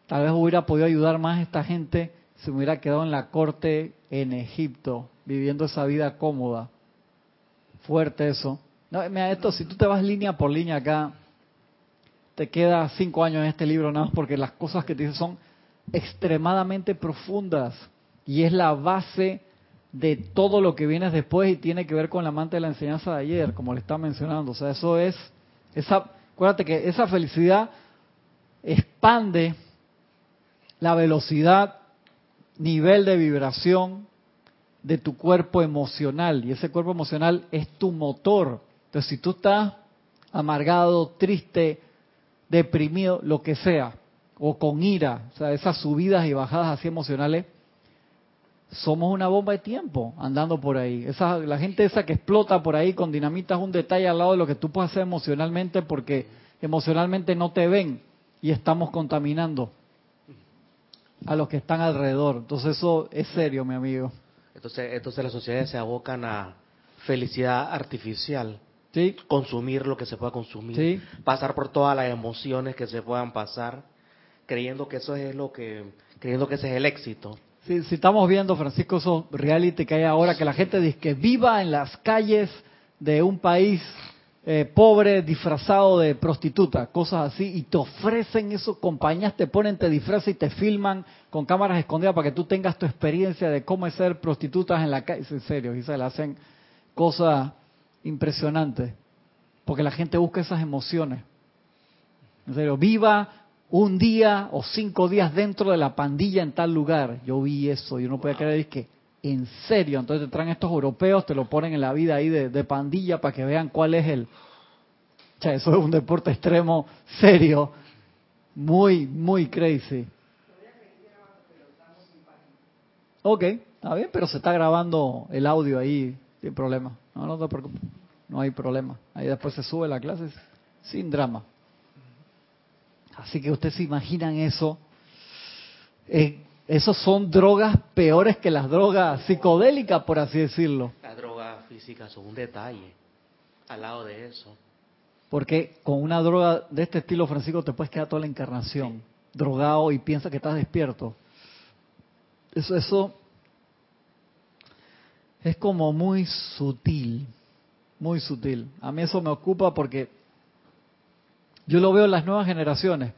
[SPEAKER 1] Tal vez hubiera podido ayudar más a esta gente si me hubiera quedado en la corte en Egipto, viviendo esa vida cómoda. Fuerte eso. No, mira, esto, si tú te vas línea por línea acá, te queda cinco años en este libro nada más porque las cosas que te dicen son extremadamente profundas y es la base de todo lo que viene después y tiene que ver con la amante de la enseñanza de ayer, como le está mencionando. O sea, eso es, esa, acuérdate que esa felicidad expande la velocidad, nivel de vibración de tu cuerpo emocional y ese cuerpo emocional es tu motor. Entonces, si tú estás amargado, triste, deprimido, lo que sea, o con ira, o sea, esas subidas y bajadas así emocionales, somos una bomba de tiempo andando por ahí. Esa, la gente esa que explota por ahí con dinamita es un detalle al lado de lo que tú puedes hacer emocionalmente porque emocionalmente no te ven y estamos contaminando a los que están alrededor. Entonces eso es serio, mi amigo.
[SPEAKER 3] Entonces, entonces las sociedades se abocan a felicidad artificial.
[SPEAKER 1] ¿Sí?
[SPEAKER 3] Consumir lo que se pueda consumir. Pasar por todas las emociones que se puedan pasar, creyendo que eso es lo que, creyendo que ese es el éxito.
[SPEAKER 1] Si, estamos viendo, Francisco, esos reality que hay ahora, que la gente dice que viva en las calles de un país eh, pobre disfrazado de prostituta, cosas así, y te ofrecen eso, compañías te ponen, te disfrazan y te filman con cámaras escondidas para que tú tengas tu experiencia de cómo ser prostitutas en la calle. En serio, y se le hacen cosas impresionantes, porque la gente busca esas emociones. En serio, viva un día o cinco días dentro de la pandilla en tal lugar. Yo vi eso, yo no podía creer que, en serio, entonces te traen estos europeos, te lo ponen en la vida ahí de, pandilla para que vean cuál es el... O sea, eso es un deporte extremo serio, muy, muy crazy. Ok, está bien, pero se está grabando el audio ahí, sin problema. No, no te preocupes, no hay problema. Ahí después se sube la clase sin drama. Así que ustedes se imaginan eso. Eh, esos son drogas peores que las drogas psicodélicas, por así decirlo.
[SPEAKER 3] Las drogas físicas son un detalle al lado de eso.
[SPEAKER 1] Porque con una droga de este estilo, Francisco, te puedes quedar toda la encarnación drogado y piensa que estás despierto. Eso, eso es como muy sutil, muy sutil. A mí eso me ocupa porque yo lo veo en las nuevas generaciones.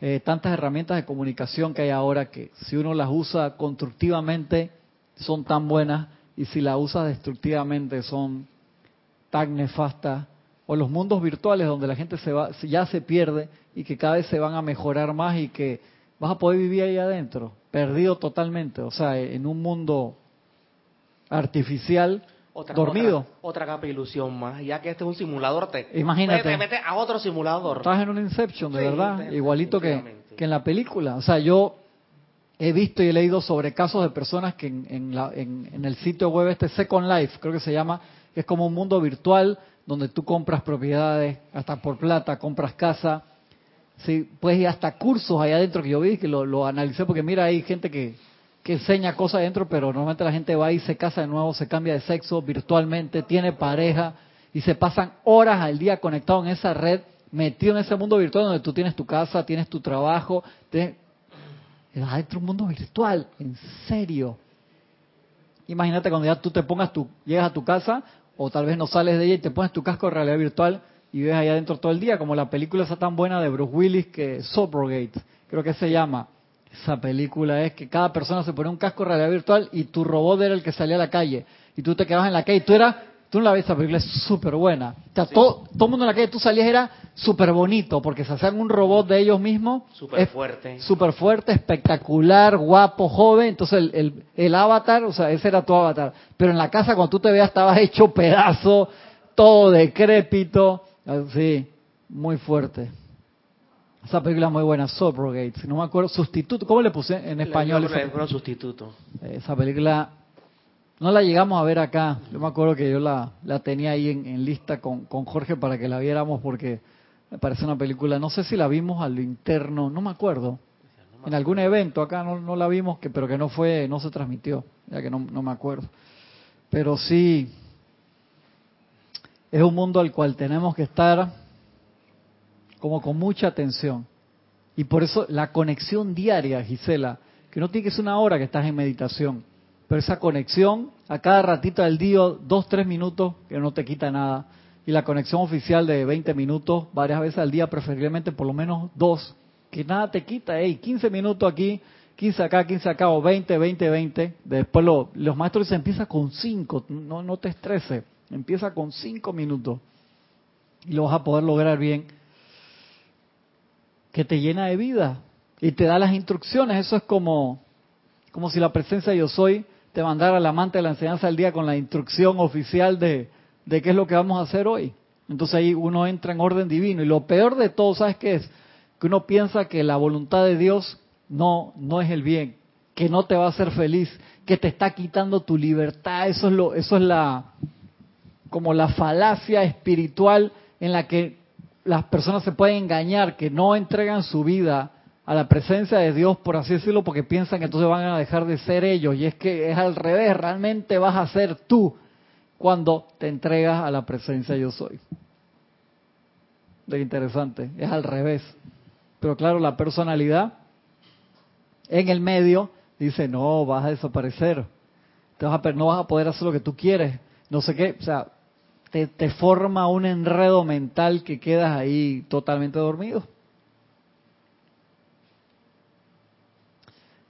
[SPEAKER 1] Eh, tantas herramientas de comunicación que hay ahora que si uno las usa constructivamente son tan buenas y si las usa destructivamente son tan nefastas. O los mundos virtuales donde la gente se va, ya se pierde y que cada vez se van a mejorar más y que vas a poder vivir ahí adentro, perdido totalmente. O sea, en un mundo artificial dormido.
[SPEAKER 3] Otra, capa de ilusión más, ya que este es un simulador, te,
[SPEAKER 1] Imagínate.
[SPEAKER 3] te metes a otro simulador.
[SPEAKER 1] Estás en un Inception, de
[SPEAKER 3] Sí,
[SPEAKER 1] verdad, igualito que, que en la película. O sea, yo he visto y he leído sobre casos de personas que en, en la- en- en el sitio web este Second Life, creo que se llama, que es como un mundo virtual donde tú compras propiedades, hasta por plata, compras casa. Sí, pues y hasta cursos allá adentro que yo vi, que lo, lo analicé, porque mira, hay gente que, que enseña cosas adentro, pero normalmente la gente va y se casa de nuevo, se cambia de sexo virtualmente, tiene pareja y se pasan horas al día conectados en esa red, metido en ese mundo virtual donde tú tienes tu casa, tienes tu trabajo, tienes... Adentro de un mundo virtual, en serio. Imagínate cuando ya tú te pongas tu, llegas a tu casa, o tal vez no sales de ella y te pones tu casco de realidad virtual y ves allá adentro todo el día, como la película esa tan buena de Bruce Willis que Subrogate, creo que se llama. Esa película es que cada persona se pone un casco de realidad virtual y tu robot era el que salía a la calle. Y tú te quedabas en la calle y tú eras, tú no la ves, esa película es súper buena. O sea, todo, todo el mundo en la calle, tú salías era súper bonito porque se hacían un robot de ellos mismos.
[SPEAKER 3] Súper fuerte.
[SPEAKER 1] súper fuerte, espectacular, guapo, joven. Entonces el, el, el avatar, o sea, ese era tu avatar. Pero en la casa cuando tú te veas estabas hecho pedazo, todo decrépito. Así, muy fuerte. Esa película es muy buena. Si no me acuerdo, sustituto. ¿Cómo le puse en español?
[SPEAKER 3] Le- le- sustituto.
[SPEAKER 1] esa película no la llegamos a ver acá. Yo me acuerdo que yo la, la tenía ahí en, en lista con, con Jorge para que la viéramos porque me parece una película, no sé si la vimos a lo interno, no me acuerdo. En algún evento acá no, no la vimos, que, pero que no fue, no se transmitió, ya que no, no me acuerdo. Pero sí, es un mundo al cual tenemos que estar como con mucha atención. Y por eso la conexión diaria, Gisela, que no tiene que ser una hora que estás en meditación, pero esa conexión a cada ratito del día, dos, tres minutos, que no te quita nada. Y la conexión oficial de 20 minutos, varias veces al día, preferiblemente por lo menos dos, que nada te quita, hey, 15 minutos aquí, 15 acá, 15 acá, o 20, 20, 20. Después lo- los maestros dicen, empieza con 5, no, no te estreses, empieza con 5 minutos. Y lo vas a poder lograr bien que te llena de vida y te da las instrucciones. Eso es como, como si la presencia de yo soy te mandara al amante de la enseñanza del día con la instrucción oficial de, de qué es lo que vamos a hacer hoy. Entonces ahí uno entra en orden divino. Y lo peor de todo, ¿sabes qué es? Que uno piensa que la voluntad de Dios no, no es el bien, que no te va a hacer feliz, que te está quitando tu libertad. Eso es lo, eso es la, como la falacia espiritual en la que las personas se pueden engañar, que no entregan su vida a la presencia de Dios, por así decirlo, porque piensan que entonces van a dejar de ser ellos. Y es que es al revés, realmente vas a ser tú cuando te entregas a la presencia yo soy. De interesante, es al revés. Pero claro, la personalidad en el medio dice, no, vas a desaparecer, te vas a, no vas a poder hacer lo que tú quieres, no sé qué, o sea, te, forma un enredo mental que quedas ahí totalmente dormido.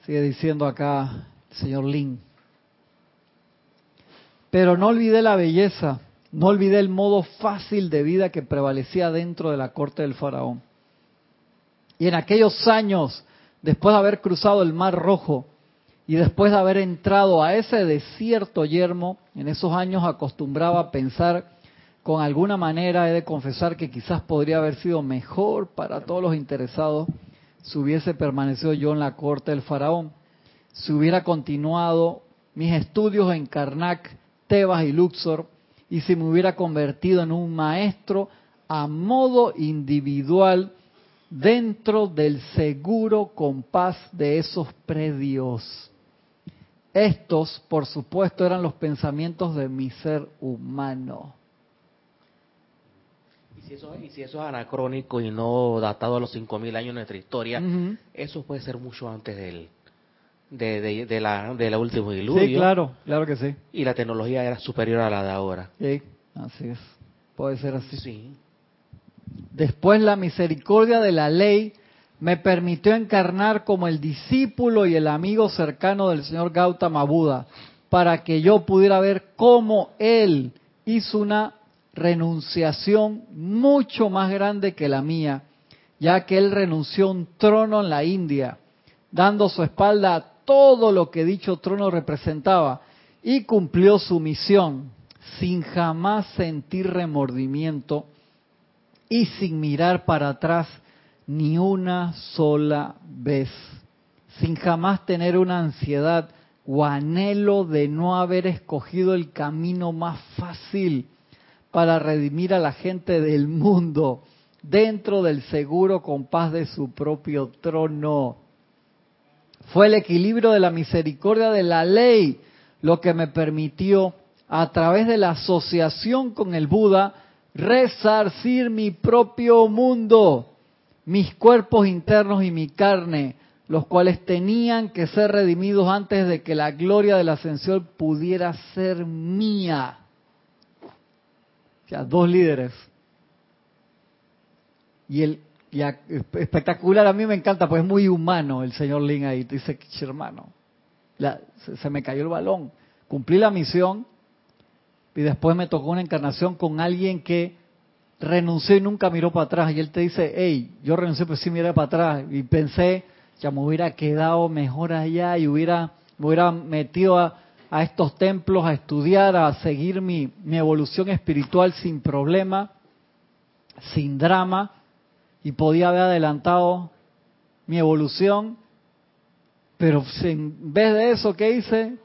[SPEAKER 1] Sigue diciendo acá el señor Lin. Pero no olvidé la belleza, no olvidé el modo fácil de vida que prevalecía dentro de la corte del faraón. Y en aquellos años, después de haber cruzado el Mar Rojo y después de haber entrado a ese desierto yermo, en esos años acostumbraba a pensar, con alguna manera he de confesar que quizás podría haber sido mejor para todos los interesados si hubiese permanecido yo en la corte del faraón, si hubiera continuado mis estudios en Karnak, Tebas y Luxor, y si me hubiera convertido en un maestro a modo individual dentro del seguro compás de esos predios. Estos, por supuesto, eran los pensamientos de mi ser humano.
[SPEAKER 3] Y si eso, y si eso es anacrónico y no datado a los 5.000 años de nuestra historia, eso puede ser mucho antes del, de, de, de la, de la última diluvio.
[SPEAKER 1] Sí, claro, claro que sí.
[SPEAKER 3] Y la tecnología era superior a la de ahora.
[SPEAKER 1] Sí, así es. Puede ser así.
[SPEAKER 3] Sí.
[SPEAKER 1] Después la misericordia de la ley me permitió encarnar como el discípulo y el amigo cercano del señor Gautama Buda, para que yo pudiera ver cómo él hizo una renunciación mucho más grande que la mía, ya que él renunció a un trono en la India, dando su espalda a todo lo que dicho trono representaba, y cumplió su misión. sin jamás sentir remordimiento y sin mirar para atrás ni una sola vez, sin jamás tener una ansiedad o anhelo de no haber escogido el camino más fácil para redimir a la gente del mundo dentro del seguro compás de su propio trono. Fue el equilibrio de la misericordia de la ley lo que me permitió, a través de la asociación con el Buda, resarcir mi propio mundo, mis cuerpos internos y mi carne, los cuales tenían que ser redimidos antes de que la gloria de la ascensión pudiera ser mía. O sea, dos líderes. Y el espectacular, a mí me encanta, pues es muy humano el señor Lin ahí. Dice, hermano, se, me cayó el balón. Cumplí la misión y después me tocó una encarnación con alguien que renunció y nunca miró para atrás. Y él te dice, hey, yo renuncié, pues sí miré para atrás. Y pensé, ya me hubiera quedado mejor allá y hubiera, me hubiera metido a, estos templos a estudiar, a seguir mi, mi evolución espiritual sin problema, sin drama, y podía haber adelantado mi evolución pero en vez de eso, ¿qué hice?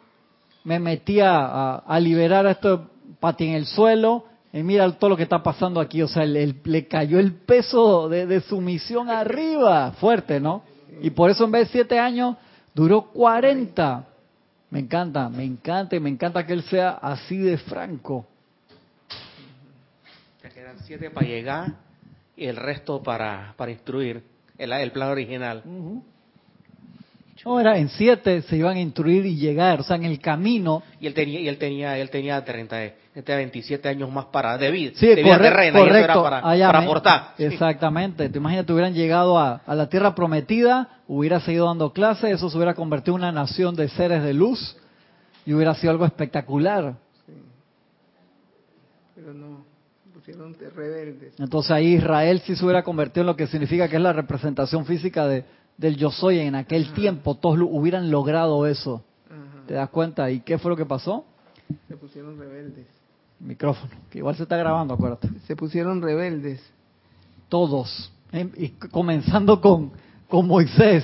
[SPEAKER 1] Me metí a, liberar a esto pati en el suelo y mira todo lo que está pasando aquí. O sea, le cayó el peso de, su misión arriba, fuerte, ¿no? Y por eso en vez de siete años, duró cuarenta. Me encanta, me encanta y me encanta que él sea así de franco.
[SPEAKER 3] Ya quedan siete para llegar y el resto para, para instruir el, el plan original.
[SPEAKER 1] No, era en siete se iban a instruir y llegar, o sea, en el camino.
[SPEAKER 3] Y él tenía, y él tenía, él tenía 30, 27 años más para de vida,
[SPEAKER 1] sí, terrena, correcto, era
[SPEAKER 3] para, para aportar.
[SPEAKER 1] Exactamente. Te imaginas, te hubieran llegado a, la tierra prometida, hubiera seguido dando clases, eso se hubiera convertido en una nación de seres de luz y hubiera sido algo espectacular. Sí.
[SPEAKER 4] Pero no, pusieron rebeldes.
[SPEAKER 1] Entonces ahí Israel sí se hubiera convertido en lo que significa que es la representación física de, del yo soy en aquel tiempo, todos hubieran logrado eso. ¿Te das cuenta? ¿Y qué fue lo que pasó?
[SPEAKER 4] Se pusieron rebeldes.
[SPEAKER 1] Micrófono, que igual se está grabando, acuérdate.
[SPEAKER 4] Se pusieron rebeldes.
[SPEAKER 1] Todos. Em, y comenzando con, con Moisés.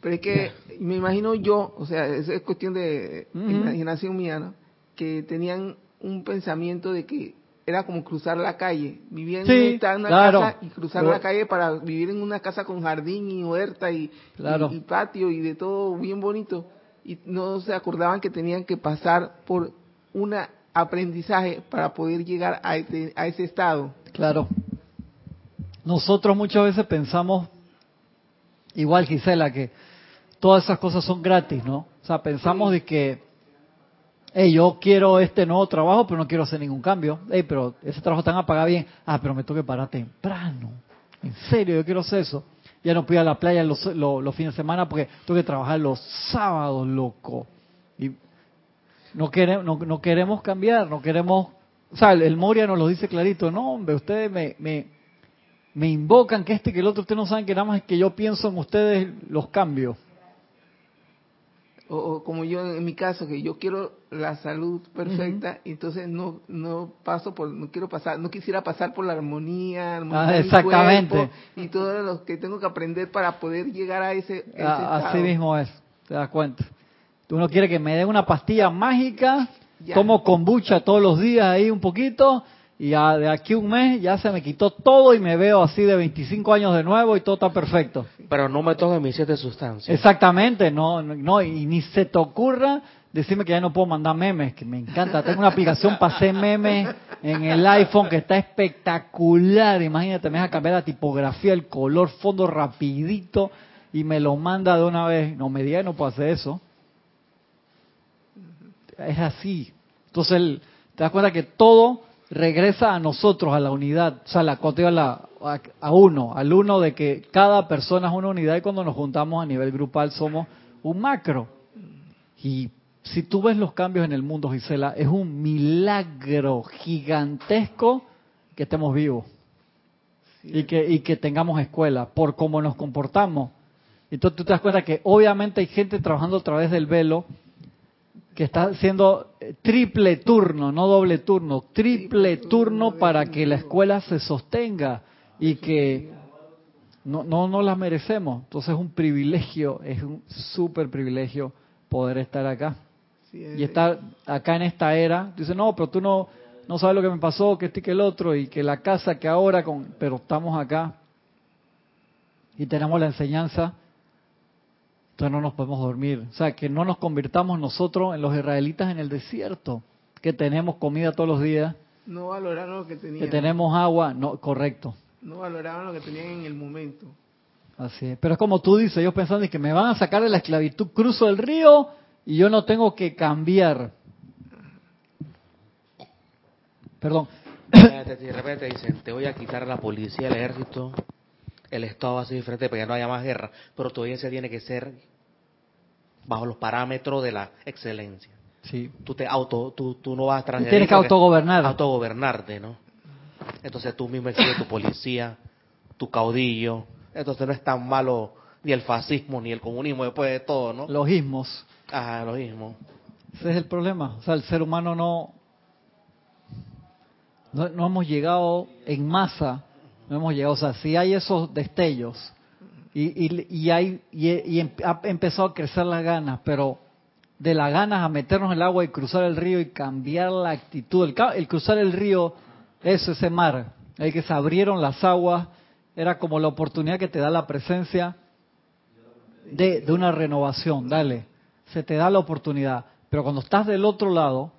[SPEAKER 4] Pero es que me imagino yo, o sea, es cuestión de imaginación mía, ¿no? Que tenían un pensamiento de que era como cruzar la calle. Vivía en una casa y cruzar la calle para vivir en una casa con jardín y huerta y, y, patio y de todo bien bonito. Y no se acordaban que tenían que pasar por un aprendizaje para poder llegar a, este, a ese estado.
[SPEAKER 1] Claro. Nosotros muchas veces pensamos, igual Gisela, que todas esas cosas son gratis, ¿no? O sea, pensamos de que hey, yo quiero este nuevo trabajo, pero no quiero hacer ningún cambio. Hey, pero ese trabajo están a pagar bien. Ah, pero me tengo que parar temprano. En serio, yo quiero hacer eso. Ya no puedo ir a la playa los, fines de semana porque tengo que trabajar los sábados, loco. Y no queremos, no, queremos cambiar, no queremos... O sea, el, Moria nos lo dice clarito. No, hombre, ustedes me, me, me invocan que este que el otro, ustedes no saben que nada más que yo pienso en ustedes los cambios
[SPEAKER 4] o, como yo en mi caso que yo quiero la salud perfecta entonces no no paso por no quiero pasar no quisiera pasar por la armonía,
[SPEAKER 1] ah, exactamente.
[SPEAKER 4] y todo lo que tengo que aprender para poder llegar a ese,
[SPEAKER 1] ah, así mismo es te das cuenta. Uno quiere que me dé una pastilla mágica tomo kombucha todos los días ahí un poquito y ya de aquí un mes ya se me quitó todo y me veo así de 25 años de nuevo y todo está perfecto.
[SPEAKER 3] Pero no me toque mis siete sustancias.
[SPEAKER 1] Exactamente, no, no, y ni se te ocurra decirme que ya no puedo mandar memes, que me encanta. Tengo una aplicación para hacer memes en el iPhone que está espectacular. Imagínate, me deja cambiar la tipografía, el color, fondo rapidito y me lo manda de una vez. No me diga, no puedo hacer eso. Es así. Entonces, te das cuenta que todo regresa a nosotros, a la unidad, o sea, la, a, a uno, al uno de que cada persona es una unidad y cuando nos juntamos a nivel grupal somos un macro. Y si tú ves los cambios en el mundo, Gisela, es un milagro gigantesco que estemos vivos y, que, y que tengamos escuela por cómo nos comportamos. Entonces tú te das cuenta que obviamente hay gente trabajando a través del velo que está haciendo eh, triple turno, no doble turno, triple turno para que la escuela se sostenga y que no, no, no las merecemos. Entonces es un privilegio, es un súper privilegio poder estar acá. y estar acá en esta era. Dice, no, pero tú no, no sabes lo que me pasó, que este que el otro, y que la casa que ahora, con, pero estamos acá y tenemos la enseñanza, entonces no nos podemos dormir. O sea, que no nos convirtamos nosotros en los israelitas en el desierto, que tenemos comida todos los días.
[SPEAKER 4] No valoraron lo que tenían.
[SPEAKER 1] Que tenemos agua, no, correcto.
[SPEAKER 4] No valoraban lo que tenían en el momento.
[SPEAKER 1] Así es. Pero es como tú dices, ellos pensando que me van a sacar de la esclavitud, cruzo el río y yo no tengo que cambiar. Perdón.
[SPEAKER 3] De repente dicen, te voy a quitar la policía, el ejército, el Estado va a ser diferente para que no haya más guerra, pero todavía se tiene que ser bajo los parámetros de la excelencia.
[SPEAKER 1] Sí.
[SPEAKER 3] Tú, te auto, tú, tú no vas a
[SPEAKER 1] Tienes que autogobernar.
[SPEAKER 3] Autogobernarte, ¿no? Entonces tú mismo eres tu policía, tu caudillo. Entonces no es tan malo ni el fascismo ni el comunismo después de todo, ¿no?
[SPEAKER 1] Los ismos.
[SPEAKER 3] Ajá, los ismos.
[SPEAKER 1] Ese es el problema. O sea, el ser humano no, no, hemos llegado en masa, no hemos llegado, o sea, si hay esos destellos y, y, hay, y, em, ha empezado a crecer las ganas, pero de las ganas a meternos en el agua y cruzar el río y cambiar la actitud, el, cruzar el río, eso, ese mar, el que se abrieron las aguas, era como la oportunidad que te da la presencia de, de una renovación, dale, se te da la oportunidad, pero cuando estás del otro lado,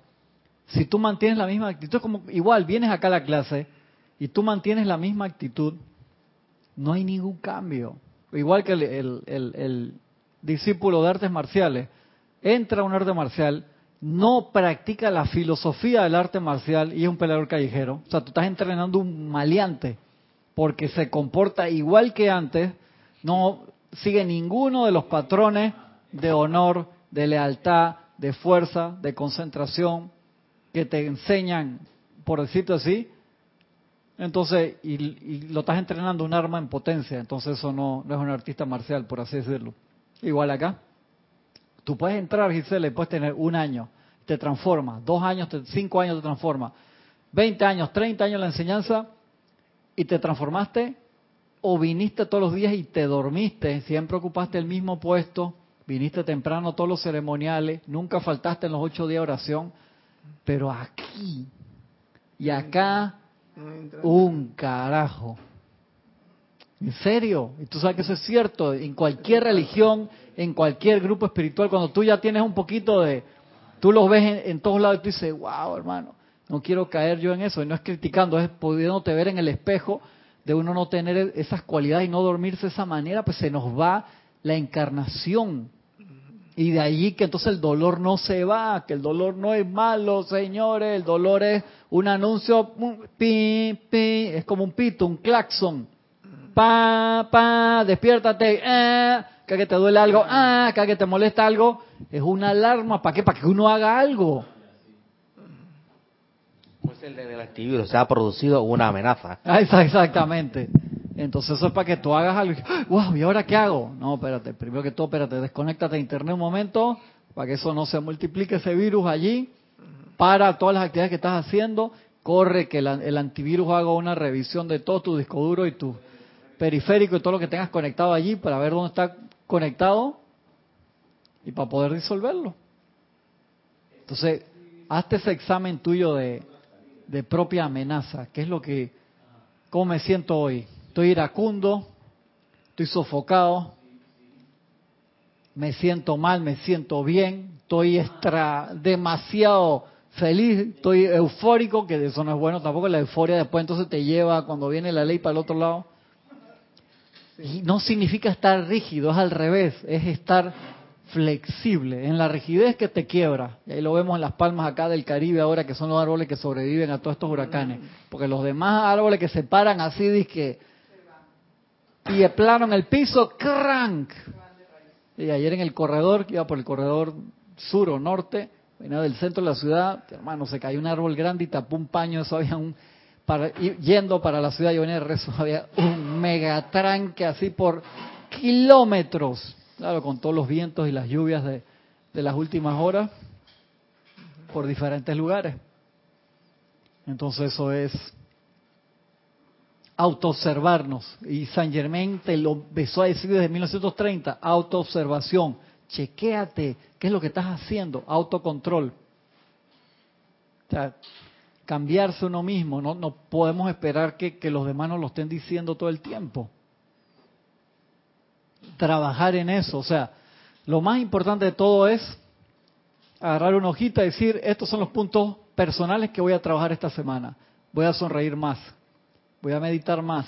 [SPEAKER 1] si tú mantienes la misma actitud, como igual vienes acá a la clase y tú mantienes la misma actitud, no hay ningún cambio. Igual que el, discípulo de artes marciales, entra a un arte marcial, no practica la filosofía del arte marcial y es un peleador callejero. O sea, tú estás entrenando un maleante porque se comporta igual que antes, no sigue ninguno de los patrones de honor, de lealtad, de fuerza, de concentración, que te enseñan, por decirlo así, entonces, y, lo estás entrenando un arma en potencia, entonces eso no, es un artista marcial, por así decirlo. Igual acá. Tú puedes entrar, Gisela, y puedes tener un año, te transforma, dos años, cinco años te transforma, veinte años, treinta años la enseñanza, y te transformaste, o viniste todos los días y te dormiste, siempre ocupaste el mismo puesto, viniste temprano todos los ceremoniales, nunca faltaste en los ocho días de oración, pero aquí y acá, un carajo. ¿En serio? Y tú sabes que eso es cierto. En cualquier religión, en cualquier grupo espiritual, cuando tú ya tienes un poquito de... Tú los ves en, todos lados y tú dices, wow, hermano, no quiero caer yo en eso. Y no es criticando, es pudiéndote ver en el espejo de uno no tener esas cualidades y no dormirse de esa manera, pues se nos va la encarnación y de allí que entonces el dolor no se va, que el dolor no es malo, señores, el dolor es un anuncio, pi, pi, es como un pito, un claxon. Pa, pa, despiértate, eh, que te duele algo, ah, que te molesta algo, es una alarma, ¿para qué? Para que uno haga algo.
[SPEAKER 3] Pues el del activismo se ha producido una amenaza.
[SPEAKER 1] Ah, exactamente. Entonces eso es para que tú hagas algo. ¡Wow! ¿Y ahora qué hago? No, espérate. Primero que todo, espérate. Desconéctate de internet un momento para que eso no se multiplique ese virus allí. Para todas las actividades que estás haciendo. Corre que el antivirus haga una revisión de todo tu disco duro y tu periférico y todo lo que tengas conectado allí para ver dónde está conectado y para poder disolverlo. Entonces, hazte ese examen tuyo de, propia amenaza. ¿Qué es lo que, cómo me siento hoy? estoy iracundo, estoy sofocado, me siento mal, me siento bien, estoy extra, demasiado feliz, estoy eufórico, que eso no es bueno tampoco, la euforia después entonces te lleva cuando viene la ley para el otro lado. Y no significa estar rígido, es al revés, es estar flexible, en la rigidez que te quiebra. Y ahí lo vemos en las palmas acá del Caribe ahora, que son los árboles que sobreviven a todos estos huracanes. Porque los demás árboles que se paran así, que y el plano en el piso, crank. Y ayer en el corredor, iba por el corredor sur o norte, venía del centro de la ciudad, hermano, se cayó un árbol grande y tapó un paño, eso había un, para, yendo para la ciudad, yo venía de rezo, había un megatranque así por kilómetros, claro, con todos los vientos y las lluvias de, de las últimas horas. por diferentes lugares. Entonces eso es autoobservarnos. Y San Germain te lo empezó a decir desde 1930, autoobservación. Chequéate, ¿qué es lo que estás haciendo? Autocontrol. O sea, cambiarse uno mismo, no, podemos esperar que, que los demás nos lo estén diciendo todo el tiempo. Trabajar en eso, o sea, lo más importante de todo es agarrar una hojita y decir, estos son los puntos personales que voy a trabajar esta semana. Voy a sonreír más, voy a meditar más,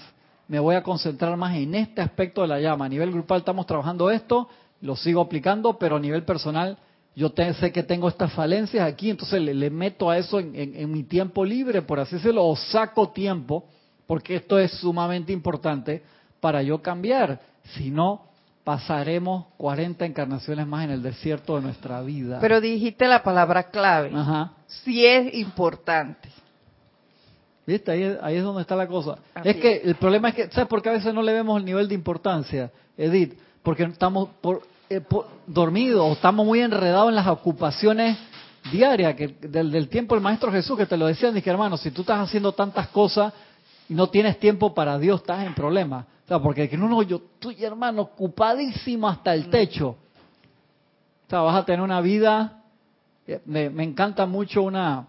[SPEAKER 1] me voy a concentrar más en este aspecto de la llama. A nivel grupal estamos trabajando esto, lo sigo aplicando, pero a nivel personal yo sé que tengo estas falencias aquí, entonces le, meto a eso en, mi tiempo libre, por así decirlo, o saco tiempo, porque esto es sumamente importante para yo cambiar. Si no, pasaremos 40 encarnaciones más en el desierto de nuestra vida.
[SPEAKER 2] Pero dijiste la palabra clave. Ajá. Si es importante.
[SPEAKER 1] ¿Viste? Ahí, es donde está la cosa. es que el problema es que, ¿sabes por qué a veces no le vemos el nivel de importancia, Edith? Porque estamos por, eh, dormidos o estamos muy enredados en las ocupaciones diarias, que del, del tiempo del Maestro Jesús que te lo decían, dije hermano, si tú estás haciendo tantas cosas y no tienes tiempo para Dios, estás en problemas porque que no, yo estoy hermano ocupadísimo hasta el techo. O sea, vas a tener una vida. Eh, me, encanta mucho una.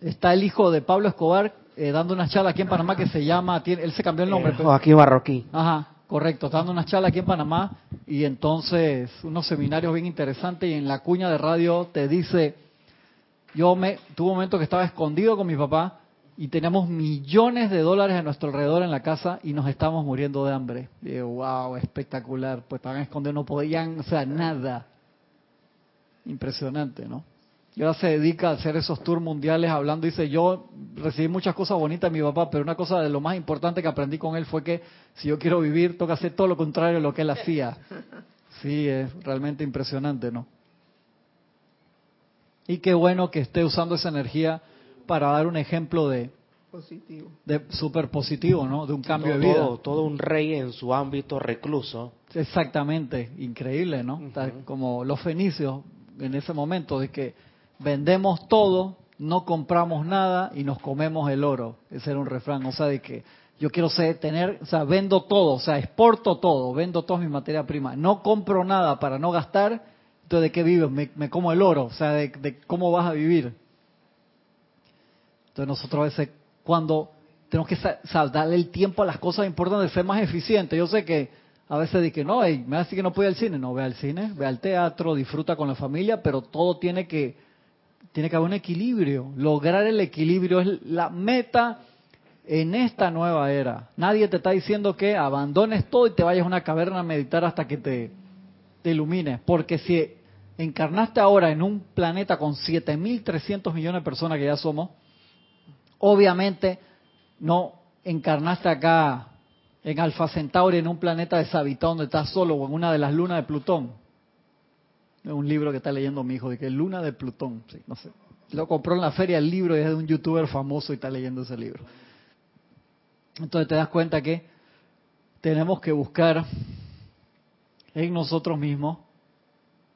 [SPEAKER 1] Está el hijo de Pablo Escobar eh, dando una charla aquí en Panamá que se llama. él se cambió el nombre.
[SPEAKER 3] Eh, aquí Barroquí.
[SPEAKER 1] Ajá, correcto. Dando una charla aquí en Panamá y entonces unos seminarios bien interesantes y en la cuña de radio te dice. Yo me tuve un momento que estaba escondido con mi papá y tenemos millones de dólares a nuestro alrededor en la casa y nos estamos muriendo de hambre. Digo, wow, espectacular. Pues estaban escondidos, no podían, o sea, nada. Impresionante, ¿no? Y ahora se dedica a hacer esos tours mundiales hablando. Dice, yo recibí muchas cosas bonitas de mi papá, pero una cosa de lo más importante que aprendí con él fue que si yo quiero vivir, toca hacer todo lo contrario de lo que él hacía. Sí, es realmente impresionante, ¿no? Y qué bueno que esté usando esa energía para dar un ejemplo de
[SPEAKER 4] positivo,
[SPEAKER 1] de súper positivo, ¿no? De un cambio de vida.
[SPEAKER 3] Todo, un rey en su ámbito recluso.
[SPEAKER 1] Exactamente, increíble, ¿no? Como los fenicios en ese momento de que vendemos todo, no compramos nada y nos comemos el oro. Ese era un refrán, o sea, de que yo quiero ser, tener, o sea, vendo todo, o sea, exporto todo, vendo toda mi materia prima, no compro nada para no gastar, entonces ¿de qué vives? Me, como el oro, o sea, de cómo vas a vivir. Entonces nosotros a veces cuando tenemos que darle el tiempo a las cosas importantes, ser más eficientes. Yo sé que a veces dije, no, me va a decir que no puede ir al cine. No, ve al cine, ve al teatro, disfruta con la familia, pero todo tiene que, tiene que haber un equilibrio. Lograr el equilibrio es la meta en esta nueva era. Nadie te está diciendo que abandones todo y te vayas a una caverna a meditar hasta que te, ilumines. Porque si encarnaste ahora en un planeta con 7.300 millones de personas que ya somos, Obviamente no encarnaste acá en Alfa Centauri en un planeta deshabitado donde estás solo o en una de las lunas de Plutón. Un libro que está leyendo mi hijo, de que Luna de Plutón. Lo compró en la feria el libro y es de un youtuber famoso y está leyendo ese libro. Entonces te das cuenta que tenemos que buscar en nosotros mismos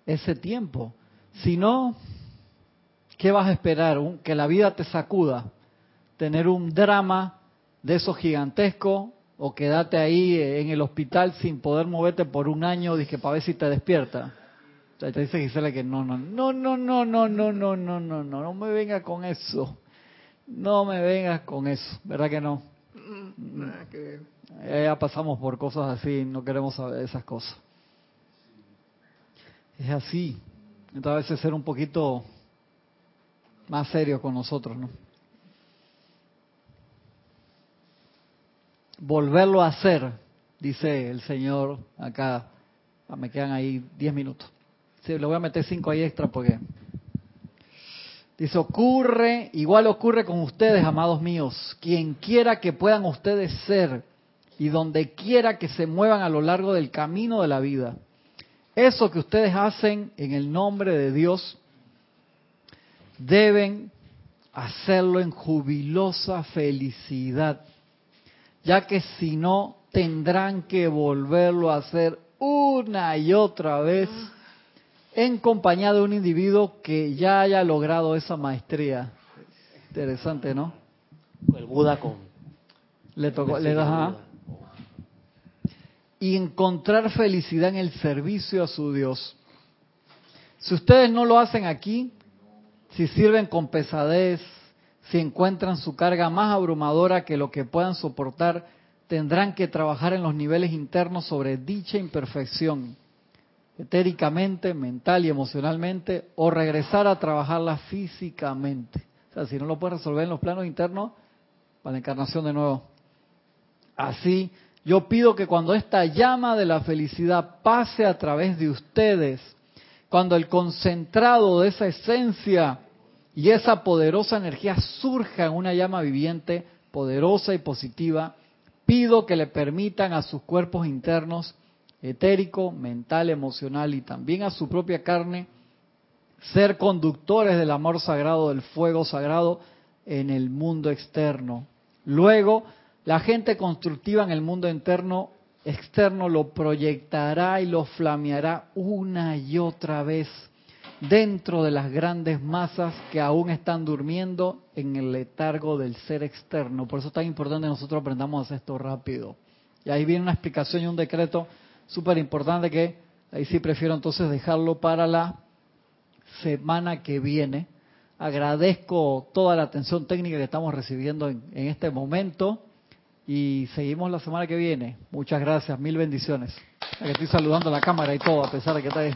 [SPEAKER 1] ese tiempo. Si no, ¿qué vas a esperar? ¿Que la vida te sacuda? tener un drama de esos gigantescos o quedarte ahí en el hospital sin poder moverte por un año, dije, para ver si te despierta. Te dice Gisela que no, no, no, no, no, no, no, no, no, no, no, no me vengas con eso. No me vengas con eso, ¿verdad que no? Nada que Ya pasamos por cosas así, no queremos saber esas cosas. Es así. Entonces a veces ser un poquito más serio con nosotros, ¿no? volverlo a hacer, dice el Señor acá. Ah, me quedan ahí 10 minutos. Sí, le voy a meter 5 ahí extra porque... Dice, ocurre, igual ocurre con ustedes, amados míos, quien quiera que puedan ustedes ser y donde quiera que se muevan a lo largo del camino de la vida. Eso que ustedes hacen en el nombre de Dios, deben hacerlo en jubilosa felicidad ya que si no tendrán que volverlo a hacer una y otra vez en compañía de un individuo que ya haya logrado esa maestría. Interesante, ¿no?
[SPEAKER 3] El Buda con...
[SPEAKER 1] Le tocó, le da... Y encontrar felicidad en el servicio a su Dios. Si ustedes no lo hacen aquí, si sirven con pesadez, si encuentran su carga más abrumadora que lo que puedan soportar, tendrán que trabajar en los niveles internos sobre dicha imperfección, etéricamente, mental y emocionalmente, o regresar a trabajarla físicamente. O sea, si no lo pueden resolver en los planos internos, para la encarnación de nuevo. Así, yo pido que cuando esta llama de la felicidad pase a través de ustedes, cuando el concentrado de esa esencia y esa poderosa energía surja en una llama viviente, poderosa y positiva, pido que le permitan a sus cuerpos internos, etérico, mental, emocional y también a su propia carne, ser conductores del amor sagrado, del fuego sagrado en el mundo externo. Luego, la gente constructiva en el mundo interno externo lo proyectará y lo flameará una y otra vez dentro de las grandes masas que aún están durmiendo en el letargo del ser externo. Por eso es tan importante que nosotros aprendamos a hacer esto rápido. Y ahí viene una explicación y un decreto súper importante que ahí sí prefiero entonces dejarlo para la semana que viene. Agradezco toda la atención técnica que estamos recibiendo en, en este momento y seguimos la semana que viene. Muchas gracias, mil bendiciones. Estoy saludando la cámara y todo, a pesar de que está ahí.